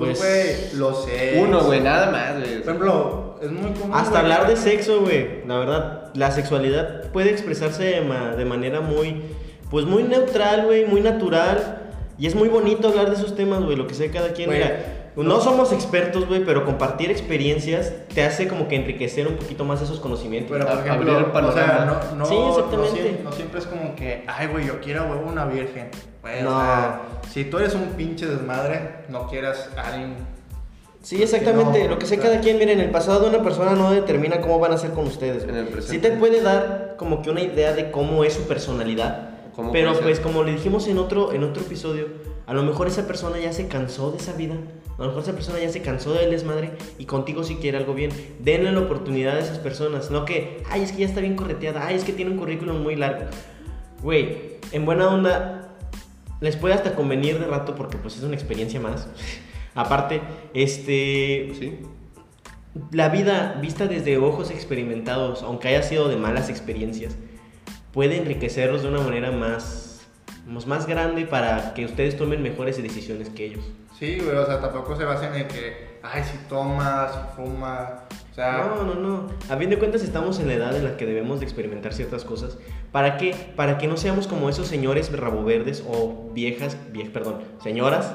Pues, güey, lo sé. Uno, güey, nada más, güey. Por ejemplo, es muy común. Hasta güey, hablar de sexo, güey. La verdad, la sexualidad puede expresarse de, ma- de manera muy, pues muy neutral, güey, muy natural. Y es muy bonito hablar de esos temas, güey, lo que sea cada quien. Mira, no somos expertos, güey, pero compartir experiencias te hace como que enriquecer un poquito más esos conocimientos. Pero, por ejemplo, abrir el o sea, no, no, Sí, exactamente. No, siempre, no siempre es como que, ay, güey, yo quiero, güey, una virgen. Güey, No. o sea, si tú eres un pinche desmadre, no quieras a alguien. Sí, exactamente. No, lo que sé cada quien, miren, el pasado de una persona no determina cómo van a ser con ustedes. güey. En el presente. Sí te puede dar como que una idea de cómo es su personalidad. ¿Cómo Pero pues como le dijimos en otro, en otro episodio, a lo mejor esa persona ya se cansó de esa vida. A lo mejor esa persona ya se cansó del desmadre y contigo si quiere algo bien. Denle la oportunidad a esas personas. No que, ay, es que ya está bien correteada. Ay, es que tiene un currículum muy largo. Güey, en buena onda, les puede hasta convenir de rato porque pues es una experiencia más. Aparte, este, Sí. la vida vista desde ojos experimentados, aunque haya sido de malas experiencias, puede enriquecerlos de una manera más, más, más grande para que ustedes tomen mejores decisiones que ellos. Sí, güey, o sea, tampoco se basen en que, ay, si toma, si fuma. O sea, No, no, no. A fin de cuentas estamos en la edad en la que debemos de experimentar ciertas cosas. ¿Para qué? Para que no seamos como esos señores rabo verdes o viejas, vie- perdón, señoras.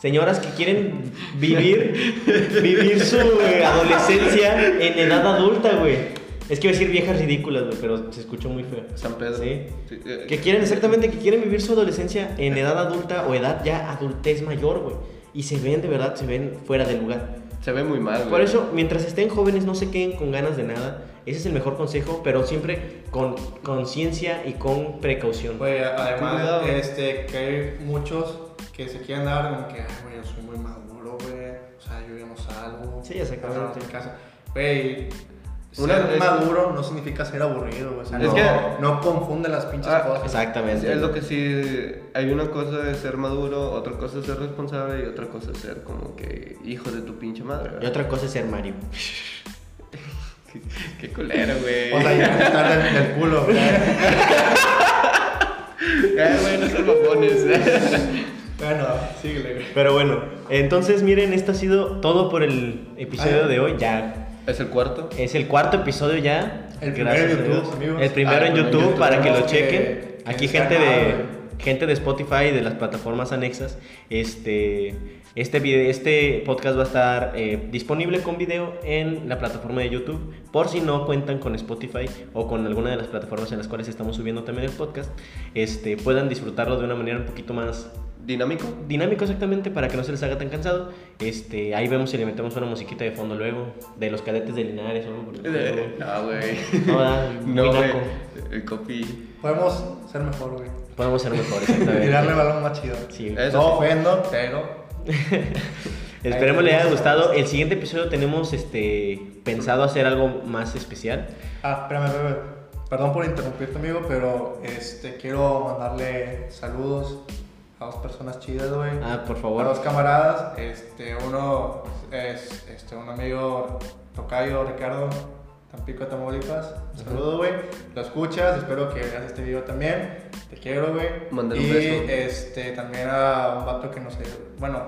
Señoras que quieren vivir, vivir su eh, adolescencia en edad adulta, güey. Es que iba a decir viejas ridículas, güey, pero se escuchó muy feo. San Pedro. Sí. eh, Que quieren exactamente, que quieren vivir su adolescencia en edad adulta o edad ya adultez mayor, güey. Y se ven, de verdad, se ven fuera de lugar. Se ve muy mal, güey. Por eso, mientras estén jóvenes, no se queden con ganas de nada. Ese es el mejor consejo, pero siempre con conciencia y con precaución. güey, además, Cuidado. este, que hay muchos que se quieren dar como que, ay, güey, yo soy muy maduro, güey. O sea, yo ya no salgo. Sí, exactamente. de casa. Güey, Vez- maduro no significa ser aburrido, güey. O sea, Es no, que- no confunde las pinches Ah, cosas. Exactamente. Es lo que sí, hay una cosa de ser maduro, otra cosa es ser responsable y otra cosa es ser como que hijo de tu pinche madre. Y ¿verdad? otra cosa es ser Mario. Qué, qué culero, güey. O sea, ya estar del, del culo, güey. Eh, güey, no sean mamones. Bueno, síguele, güey. Pero bueno, entonces miren, esto ha sido todo por el episodio Ah. de hoy. Ya ¿Es el cuarto? es el cuarto episodio ya. El primero Gracias en a YouTube, amigos. El primero Ah, en YouTube YouTube. para que lo chequen. que Aquí gente de. Gente de Spotify y de las plataformas anexas. Este este video, este podcast va a estar eh, disponible con video en la plataforma de YouTube. Por si no cuentan con Spotify o con alguna de las plataformas en las cuales estamos subiendo también el podcast, este puedan disfrutarlo de una manera un poquito más ¿Dinámico? dinámico exactamente para que no se les haga tan cansado. Este, ahí vemos si le metemos una musiquita de fondo luego de los cadetes de Linares o algo por el estilo. Eh, No, güey. No, No, güey. copy. Podemos ser mejor, güey. Podemos ser mejores, exactamente. balón más chido. Sí. Eso no ofendo, pero. Esperemos les haya gustado. El siguiente episodio tenemos este pensado hacer algo más especial. Ah, espérame, espérame. Perdón por interrumpirte, amigo, pero este, quiero mandarle saludos a dos personas chidas, güey. Ah, por A favor. dos camaradas. Este, uno es este, un amigo tocayo, Ricardo, Tampico, Tamaulipas. Un saludo, güey. Lo escuchas, espero que veas este video también. Te quiero, güey. Mándale un y beso. este, también a un vato que nos, bueno,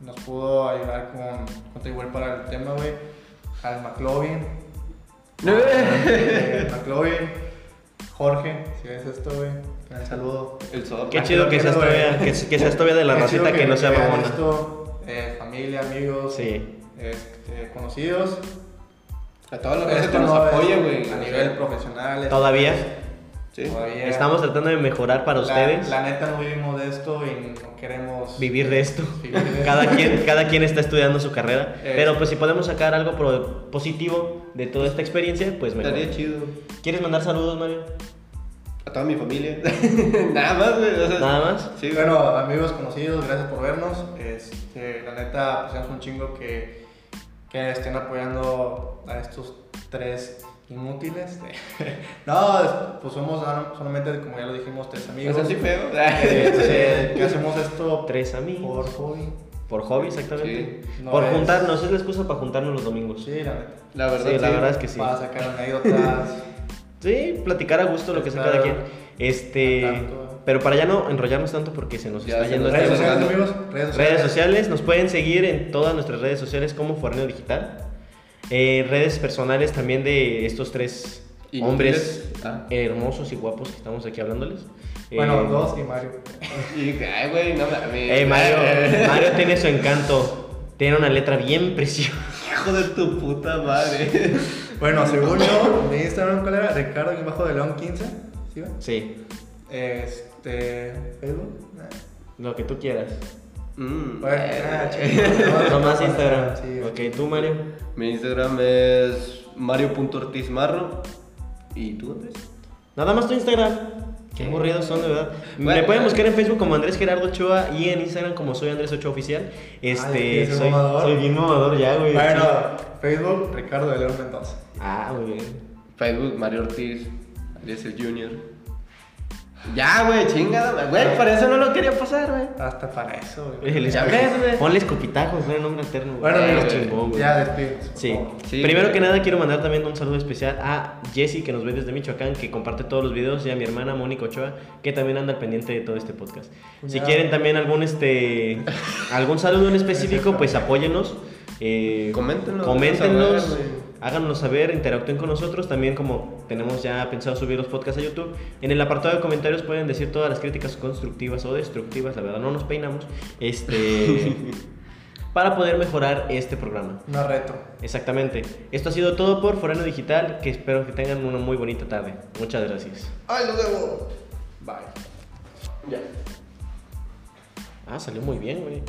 nos pudo ayudar con contribuir para el tema, güey. Al McLovin. Eh, McLovin. Jorge, si ves esto, güey. Un saludo. El. Qué chido que seas güey. todavía, que, que seas todavía de la racita que, no sea mamona. esto, eh, familia, amigos, Sí. este, conocidos. A toda la Esto que nos no es apoya, güey. A nivel profesional. Todavía. es- Sí. Todavía. Estamos tratando de mejorar para La- ustedes. La, neta no vivimos de esto y no queremos Vivir de esto. vivir de Cada esto. quien, cada quien está estudiando su carrera. Eh. Pero pues si podemos sacar algo pro- positivo de toda esta experiencia, pues mejor. Estaría chido. ¿Quieres mandar saludos, Mario? A toda mi familia. Nada más, güey. o sea, Nada más. Sí, Bueno, amigos conocidos, gracias por vernos. Este, la neta, apreciamos un chingo que, que estén apoyando a estos tres inútiles. no, es- pues somos solamente, como ya lo dijimos, tres amigos. Es así feo. Este, que hacemos esto Tres amigos. por hobby. Por hobby, exactamente. Sí, no por es- juntarnos, es la excusa para juntarnos los domingos. Sí, la. La verdad, Sí, la verdad es que sí. Para sacar anécdotas. Sí, platicar a gusto lo que sea cada quien. Este. Pero para ya no enrollarnos tanto porque se nos Ya está se yendo redes sociales, amigos. Redes sociales. Redes sociales, nos pueden seguir en todas nuestras redes sociales como Forneo Digital. Eh, redes personales también de estos tres hombres Ah. hermosos y guapos que estamos aquí hablándoles. Bueno, Eh, dos y Mario. Y, ay, güey, no mames. Ey, Mario, Mario tiene su encanto. Tiene una letra bien preciosa. Hijo de tu puta madre. Bueno, según yo, mi Instagram, ¿cuál era? Ricardo bajo de León 15. ¿Sí, va? Sí, Este. Facebook. Lo que tú quieras. Mm, Bueno, eh, ah, eh. chido. Nomás Instagram. Sí, Ok, tú, Mario. Mi Instagram es mario.ortizmarro. ¿Y tú, Andrés? Nada más tu Instagram. Qué aburridos son, de verdad. Bueno, Me pueden buscar en Facebook como Andrés Gerardo Ochoa y en Instagram como soy Andrés Ochoa Oficial. Este, Ay, ¿eres soy, soy bien mamador ya, güey. Bueno, Facebook, Ricardo de León Mendoza. Ah, muy bien. Facebook, Mario Ortiz. Alias el Junior. Ya, güey, chingada, güey. Por eso no lo quería pasar, güey. Hasta para eso, güey. Ya ves, güey. Ponle escupitajos, güey, nombre alterno. güey. Bueno, amigos, chingón, güey. ya despedimos. Sí. Sí, Primero que nada quiero mandar también un saludo especial a Jessy que nos ve desde Michoacán, que comparte todos los videos, y a mi hermana Mónica Ochoa, que también anda al pendiente de todo este podcast. Si quieren también algún este algún saludo en específico, pues apóyennos. Eh, Coméntenos, coméntenos, saber, háganos saber, interactúen con nosotros. También como tenemos ya pensado subir los podcasts a YouTube, en el apartado de comentarios pueden decir todas las críticas constructivas o destructivas, la verdad no nos peinamos, este para poder mejorar este programa. Una retro. Exactamente. Esto ha sido todo por Forano Digital, que espero que tengan una muy bonita tarde. Muchas gracias. ¡Ay, lo debo! Bye. Ya. Ah, salió muy bien, güey.